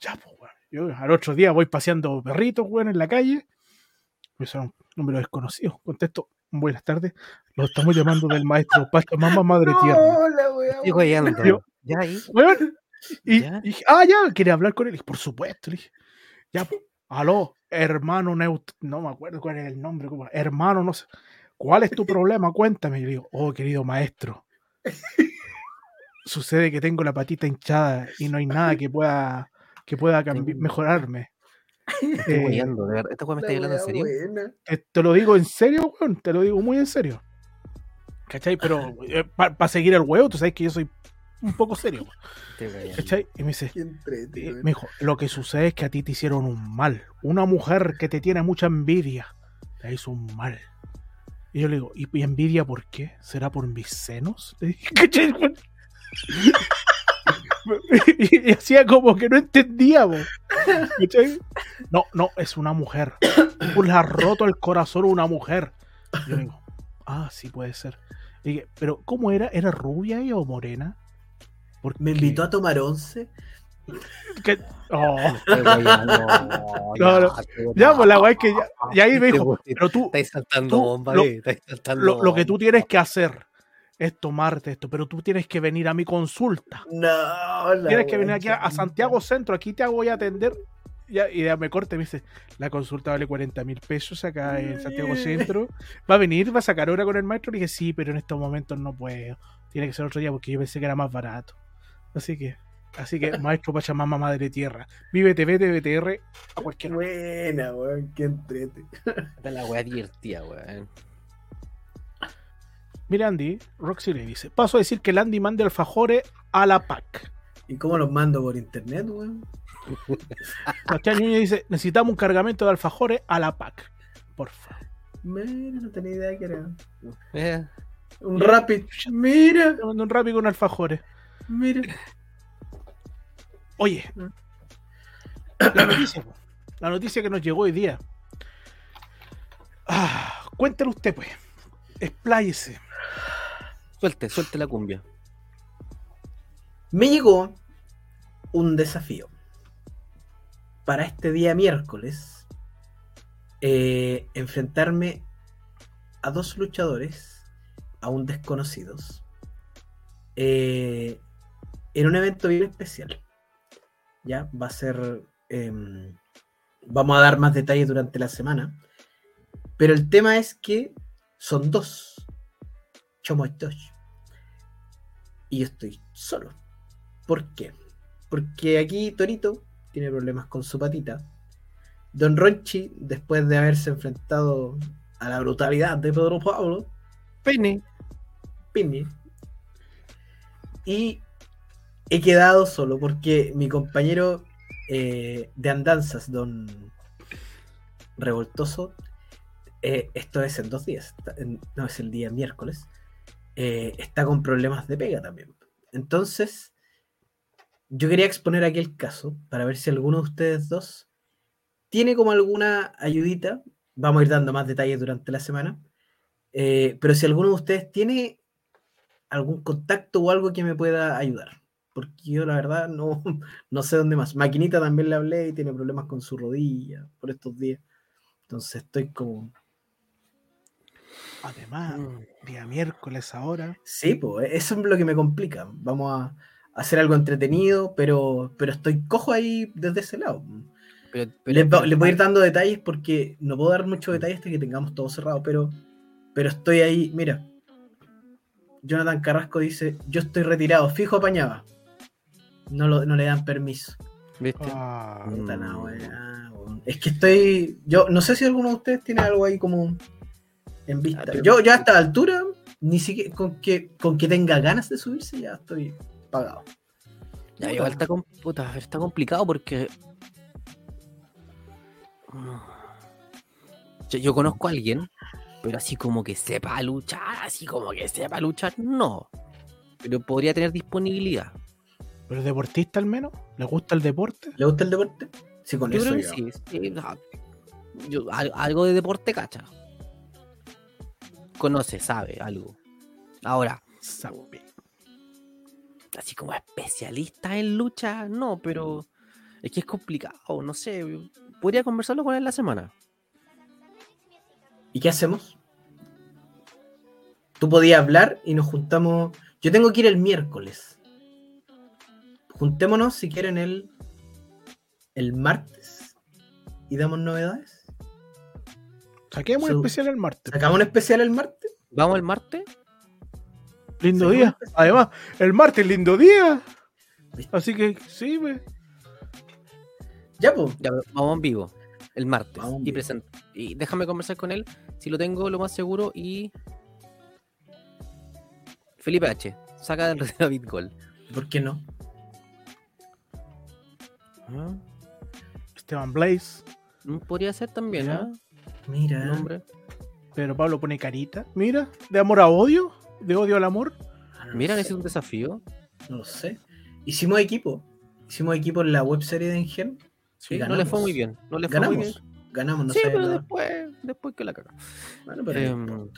Ya, pues, weón. Yo al otro día voy paseando perritos, weón, en la calle. Me son un número desconocido. Contesto, buenas tardes. Lo estamos llamando del maestro Pachamama, madre tierra. No, Estoy weando. Yo- Ya ahí. Weón. Y, ¿Ya? y dije, ah, ya, quería hablar con él. Y dije, por supuesto. Le dije, ya, aló, hermano Neut, no me acuerdo cuál era el nombre, hermano, no sé. ¿Cuál es tu problema? Cuéntame. Y le digo, oh, querido maestro. Sucede que tengo la patita hinchada y no hay nada que pueda, que pueda cambi- Tengo- mejorarme. Estoy Eh, weando, de verdad. ¿Esta weá me está hablando en serio? buena. te, lo digo en serio, weón. Te lo digo muy en serio. ¿Cachai? Pero para seguir el huevo, tú sabes que yo soy un poco serio. ¿Cachai? Y me dice, Eh, weón. Me dijo, lo que sucede es que a ti te hicieron un mal. Una mujer que te tiene mucha envidia te hizo un mal. Y yo le digo, ¿y, y envidia por qué? ¿Será por mis senos? ¿cachai, weón? y, y hacía como que no entendía, po. ¿Cachai? No, no, es una mujer. Le has roto el corazón a una mujer. Y yo digo, ah, sí puede ser. Y dije, pero ¿cómo era? ¿Era rubia ella o morena? Porque... Me invitó a tomar once. que- Oh. No, no. Ya, pues la weá es que ya, y ahí me dijo, pero tú, Estáis saltando tú- bomba, lo- estáis saltando lo, lo que tú tienes que hacer es tomarte esto, pero tú tienes que venir a mi consulta. No, la Tienes que venir aquí a. Santiago Centro, aquí te voy a atender. Ya, y ya me corta y me dice, la consulta vale 40 mil pesos acá en Santiago Centro. ¿Va a venir? ¿Va a sacar hora con el maestro? Le dije, sí, pero en estos momentos no puedo. Tiene que ser otro día porque yo pensé que era más barato. Así que, así que, maestro Pachamama Madre Tierra. Vive TV, TVTR a cualquier. Buena, weón, qué entrete. Esta es la weá divertida, weón. Mira, Andy, Roxy le dice: Paso a decir que el Andy mande alfajores a la PAC. ¿Y cómo los mando por internet, weón? Sebastián Núñez dice: Necesitamos un cargamento de alfajores a la PAC. Porfa. Mira, no tenía idea que era. Eh, Un rapid. Mira, Te mando un rápido con alfajores. mira. Oye, la noticia, la noticia que nos llegó hoy día. Ah, cuéntelo usted, pues. Expláyese. Suelte, suelte la cumbia. Me llegó un desafío. Para este día miércoles, eh, enfrentarme a dos luchadores, aún desconocidos, eh, en un evento bien especial. Ya va a ser. em, vamos a dar más detalles durante la semana. Pero el tema es que son dos. Somos dos. Y yo estoy solo. ¿Por qué? Porque aquí Torito tiene problemas con su patita. Don Ronchi, después de haberse enfrentado a la brutalidad de Pedro Pablo, Pene. Pini. Y he quedado solo porque mi compañero eh, de andanzas, don revoltoso. eh, esto es en dos días. no, es el día miércoles. Eh, está con problemas de pega también. Entonces, yo quería exponer aquí el caso para ver si alguno de ustedes dos tiene como alguna ayudita. Vamos a ir dando más detalles durante la semana. eh, pero si alguno de ustedes tiene algún contacto o algo que me pueda ayudar. Porque yo la verdad no, no sé dónde más. Maquinita también le hablé y tiene problemas con su rodilla por estos días. Entonces estoy como... Además, Mm. día miércoles ahora. Sí, pues eso es lo que me complica. Vamos a hacer algo entretenido, pero, pero estoy cojo ahí desde ese lado. Pero, pero- Les, va- pero- les voy a ir dando detalles porque no puedo dar muchos detalles hasta que tengamos todo cerrado, pero, pero estoy ahí. Mira, Jonathan Carrasco dice: Yo estoy retirado, fijo apañaba. No, lo- no le dan permiso. ¿Viste? Ah, Mm. Es que estoy. Yo no sé si alguno de ustedes tiene algo ahí como en vista. Ah, Yo, yo a esta altura, ni siquiera con que, con que tenga ganas de subirse, ya estoy pagado. Ya, igual está, com- puta, está complicado porque. Mm. Yo, yo conozco a alguien, pero así como que sepa luchar, así como que sepa luchar, no. Pero podría tener disponibilidad. ¿Pero deportista al menos? ¿Le gusta el deporte? ¿Le gusta el deporte? Sí, con Yo eso. creo que ya. sí. sí, yo- al- algo de deporte cacha. Conoce, sabe algo. Ahora, Sabe. así como especialista en lucha, no, pero es que es complicado, no sé. Podría conversarlo con él la semana. ¿Y qué hacemos? Tú podías hablar y nos juntamos. Yo tengo que ir el miércoles. Juntémonos si quieren el, el martes y damos novedades. Saquemos el especial el martes. ¿Sacamos un especial el martes? ¿Vamos el martes? Lindo día. Además, el martes, lindo día. Así que sí, pues. Ya, pues. Ya, vamos en vivo. El martes. Vamos y, vivo. present- y déjame conversar con él. Si lo tengo, lo más seguro. Y. Felipe H. Saca del retiro Bitgol. ¿Por qué no? Ah, Esteban Blaze. mm, Podría ser también, Ya. ¿ah? Mira. Nombre. Pero Pablo pone carita. Mira, de amor a odio. De odio al amor. Ah, no Mira, es un desafío. No lo sé. Hicimos equipo. Hicimos equipo en la webserie de Engen. Sí, no le fue ganamos. muy bien. No le fue muy bien. Ganamos. Ganamos, no sí, sé. pero después, después que la caga. Bueno, pero Em.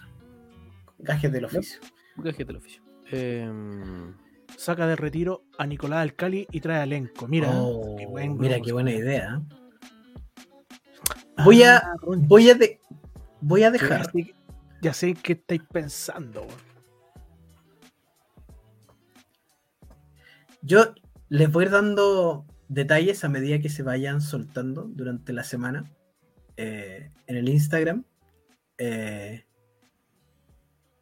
Gajes del oficio. Gajes del oficio. Em, Saca de retiro a Nicolás Alcali y trae elenco. Mira, Oh, qué buen mira qué buena idea. Voy a, Ah, voy a, de- voy a ya dejar. sé- Ya sé qué estáis pensando. Yo les voy a ir dando detalles a medida que se vayan soltando durante la semana eh, en el Instagram. eh,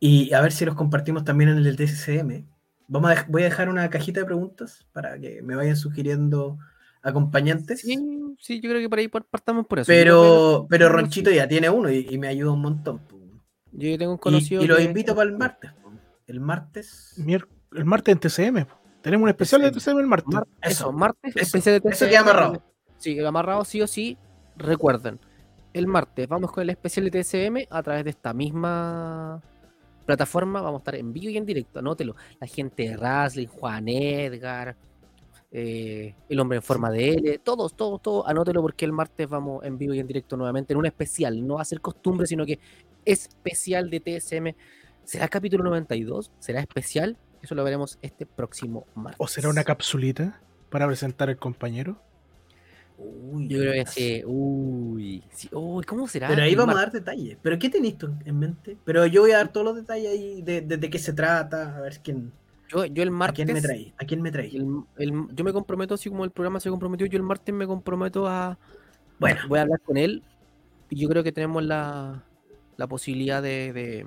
y a ver si los compartimos también en el TCM. Vamos a voy a dejar una cajita de preguntas para que me vayan sugiriendo acompañantes. sí, sí, yo creo que por ahí par- partamos por eso. pero, pero Ronchito ya tiene uno y, y me ayuda un montón. Yo tengo un Y, conocido. y los que- invito para el martes. El martes. El martes en TCM. Tenemos un especial de TCM. El martes. Mar- Eso, eso, martes, eso, especial de eso TCM. queda amarrado. Sí, amarrado sí o sí. Recuerden, el martes vamos con el especial de TCM a través de esta misma plataforma. Vamos a estar en vivo y en directo. Anótelo. La gente de Raslin, Juan Edgar, eh, el hombre en forma de L, todos, todos, todos. Anótelo porque el martes vamos en vivo y en directo nuevamente en un especial. No va a ser costumbre, sino que especial de TSM. ¿Será capítulo 92? ¿Será especial? Eso lo veremos este próximo martes. ¿O será una capsulita para presentar al compañero? Uy, Yo creo que sí. Uy, sí. Uy, ¿cómo será? Pero ahí vamos a dar detalles. ¿Pero qué tenéis tú en mente? Pero yo voy a dar todos los detalles ahí de, de, de qué se trata, a ver quién, Yo, yo el a martes. quién me trae. ¿A quién me el- el- yo me comprometo, así como el programa se comprometió, yo el martes me comprometo a. Bueno, Voy a hablar con él. Y yo creo que tenemos la, la posibilidad de, de,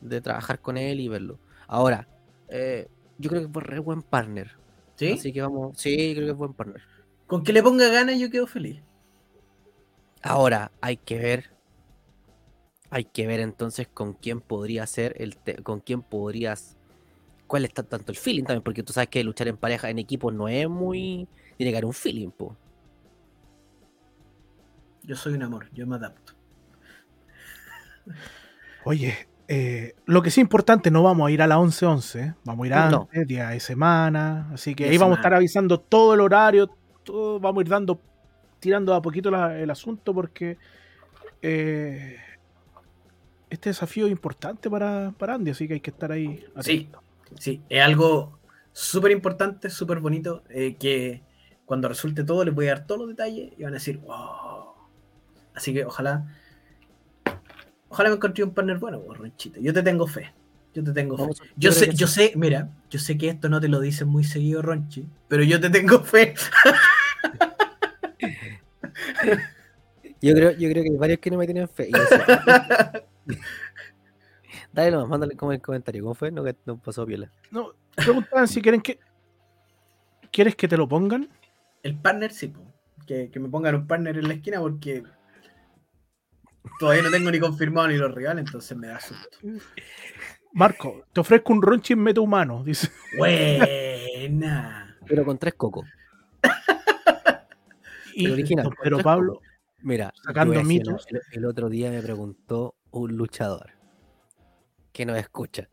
de trabajar con él y verlo. Ahora, eh, yo creo que re buen partner. ¿sí? Así que vamos. Sí, creo que es buen partner. Con que le ponga ganas yo quedo feliz. Ahora, hay que ver. Hay que ver entonces con quién podría ser el con quién podrías. ¿Cuál está tanto el feeling también? Porque tú sabes que luchar en pareja, en equipo, no es muy. Tiene que haber un feeling, po. Yo soy un amor, yo me adapto. Oye, eh, lo que sí es importante, no vamos a ir a la 11-11, ¿eh? vamos a ir No. antes, día de semana, así que Día ahí vamos a estar avisando todo el horario, todo, vamos a ir dando, tirando a poquito la- el asunto porque eh, este desafío es importante para, para Andy, así que hay que estar ahí. Atento. Sí, es algo súper importante, súper bonito, eh, que cuando resulte todo les voy a dar todos los detalles y van a decir, wow. Así que ojalá, ojalá me encontré un partner bueno, pues, Ronchito. Yo te tengo fe, yo te tengo fe. Yo sé, yo sí. sé, mira, yo sé que esto no te lo dicen muy seguido, Ronchi, pero yo te tengo fe. Yo creo, yo creo que hay varios que no me tienen fe. Dale nomás, mándale como el comentario. ¿Cómo fue? No, que no pasó piola. No, preguntaban si quieren que. ¿Quieres que te lo pongan? El partner, sí, po. Que, que me pongan un partner en la esquina porque todavía no tengo ni confirmado ni los regalos, entonces me da susto. Marco, te ofrezco un ronchi en meta humano, dice. Buena. Pero con tres cocos. Y El original, tres Pablo, Mira, Sacando mitos. El, el otro día me preguntó un luchador que nos escucha.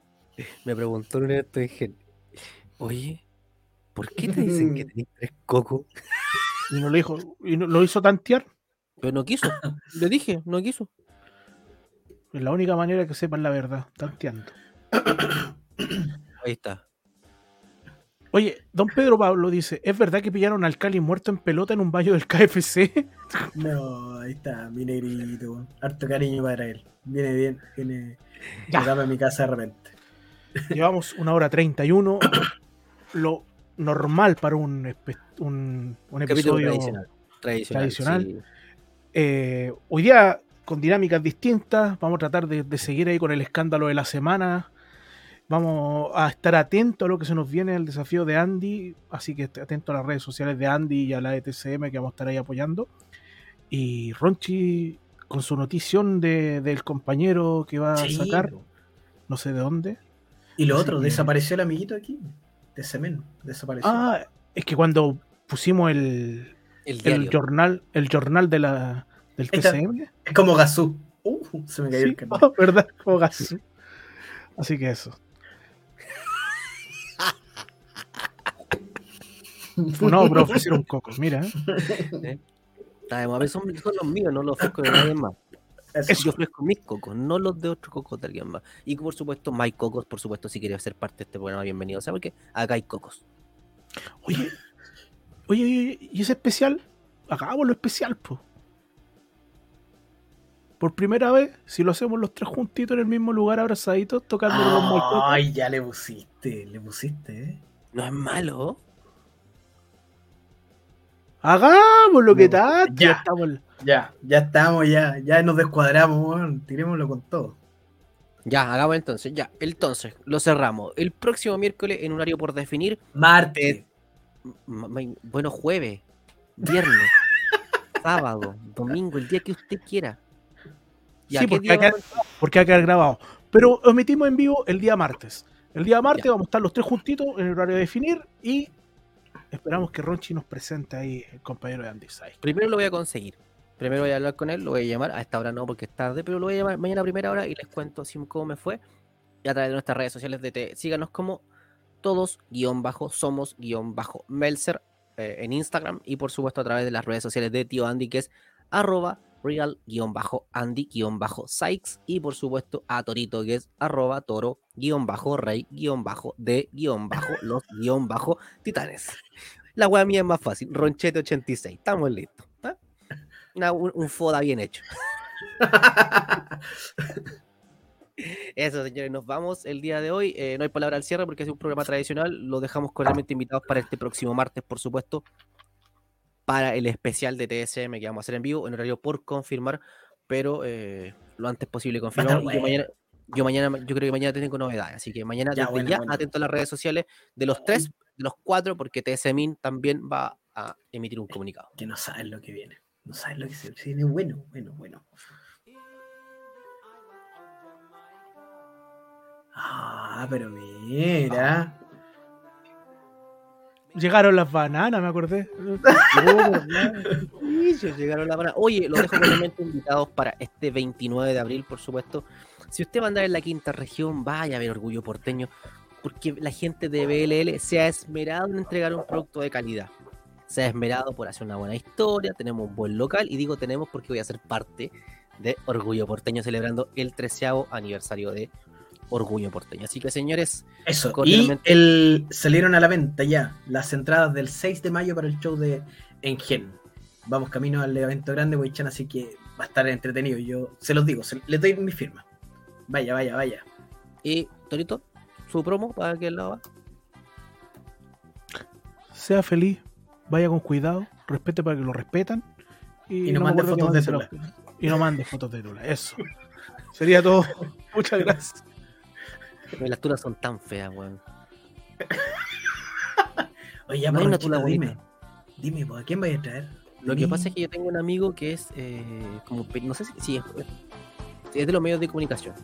Me preguntó en un evento de gente, oye, ¿por qué te dicen que tenés tres cocos? y no lo dijo, y no- lo hizo tantear. Pero no quiso. Le dije, no quiso. Es la única manera que sepan la verdad, tanteando. Ahí está. Oye, don Pedro Pablo dice, ¿es verdad que pillaron al Cali muerto en pelota en un baño del KFC? No, ahí está, mi negrito. Harto cariño para él. Viene bien, viene. Llegaba a mi casa de repente. Llevamos una hora 31. lo normal para un, episodio tradicional. Tradicional. tradicional. sí. Eh, hoy día con dinámicas distintas, vamos a tratar de, de seguir ahí con el escándalo de la semana. Vamos a estar atentos a lo que se nos viene el desafío de Andy, así que esté atento a las redes sociales de Andy y a la de TCM que vamos a estar ahí apoyando. Y Ronchi con su notición de- del compañero que va a sacar, no sé de dónde. Y lo Así otro, que- desapareció el amiguito aquí. De Semen. Desapareció. Ah, es que cuando pusimos el, El el jornal, el jornal de la, del. TCM, Es como Gazú. Uh, se me cayó Sí, el carnet. oh, ¿verdad? Como Gazú. Así que eso. No, pero ofrecieron cocos, mira. ¿eh? Además, a ver, son, son los míos, no los ofrezco de nadie más. Eso. Yo ofrezco mis cocos, no los de otros cocos de alguien más. Y por supuesto, más cocos, por supuesto, si quieres ser parte de este programa, bienvenido. ¿Sabes qué? Acá hay cocos. Oye, oye, oye, ¿y ese especial? Hagámoslo especial, po. Por primera vez, si lo hacemos los tres juntitos en el mismo lugar, abrazaditos, tocando los malcocos. Ay, ya le pusiste, le pusiste, ¿eh? No es malo. Hagámoslo, ¿qué No, tal? ya. estamos. Ya, ya estamos, ya, ya nos descuadramos. Tirémoslo con todo. Ya, hagamos entonces, ya. Entonces, lo cerramos. El próximo miércoles, en un horario por definir, Marte. m- m- bueno, jueves, viernes, sábado, domingo, el día que usted quiera. Sí, ¿qué porque día acá- vamos a- porque va a quedar grabado. Pero omitimos en vivo el día martes. El día martes Ya. vamos a estar los tres juntitos en el horario de definir y esperamos que Ronchi nos presente ahí el compañero de Andy Sai. Primero lo voy a conseguir. Primero voy a hablar con él, lo voy a llamar. A esta hora no, porque es tarde, pero lo voy a llamar mañana a primera hora y les cuento así cómo me fue. Y a través de nuestras redes sociales de T. Síganos como todos guion bajo, somos guion bajo Melzer eh, en Instagram y por supuesto a través de las redes sociales de Tío Andy, que es arroba real guion bajo Andy guion bajo Sykes y por supuesto a Torito, que es arroba toro guion bajo rey guion bajo de guion bajo los guion bajo titanes. La wea mía es más fácil, Ronchete86, estamos listos. Una- un, un foda bien hecho. Eso, señores, nos vamos el día de hoy. Eh, no hay palabra al cierre porque es un programa tradicional. Los dejamos cordialmente invitados para este próximo martes, por supuesto, para el especial de TSM que vamos a hacer en vivo, en horario por confirmar, pero eh, lo antes posible Y yo mañana, yo mañana, yo creo que mañana tengo novedades, así que mañana Ya, desde bueno, ya bueno. atento a las redes sociales de los tres, de los cuatro, porque TSMIN también va a emitir un comunicado. que no sabes lo que viene. No sabes lo que se se viene bueno, bueno, bueno. Ah, pero mira. Llegaron las bananas, me acordé. Llegaron la mano. Oye, los dejo realmente invitados para este 29 de abril, por supuesto. Si usted va a andar en la quinta región, vaya a ver Orgullo Porteño, porque la gente de BLL se ha esmerado en entregar un producto de calidad. Se ha esmerado por hacer una buena historia, tenemos un buen local, y digo tenemos porque voy a ser parte de Orgullo Porteño celebrando el treceavo aniversario de Orgullo Porteño. Así que señores, Eso, y el, salieron a la venta ya las entradas del 6 de mayo para el show de Engen. Vamos camino al evento grande, Weichan, así que va a estar entretenido. Yo se los digo, se- les doy mi firma. Vaya, vaya, vaya. y Torito, su promo para que lado va. Sea feliz, vaya con cuidado, respete para que lo respetan. Y, Y no mande fotos de lo- Y no mande fotos de Tula. Eso. Sería todo. Muchas gracias. Las tunas son tan feas, weón. Oye, ya, No una dime. Dime, pues, ¿a quién vais a traer? Lo que pasa es que yo tengo un amigo que es eh, como, no sé si, si es, es de los medios de comunicación.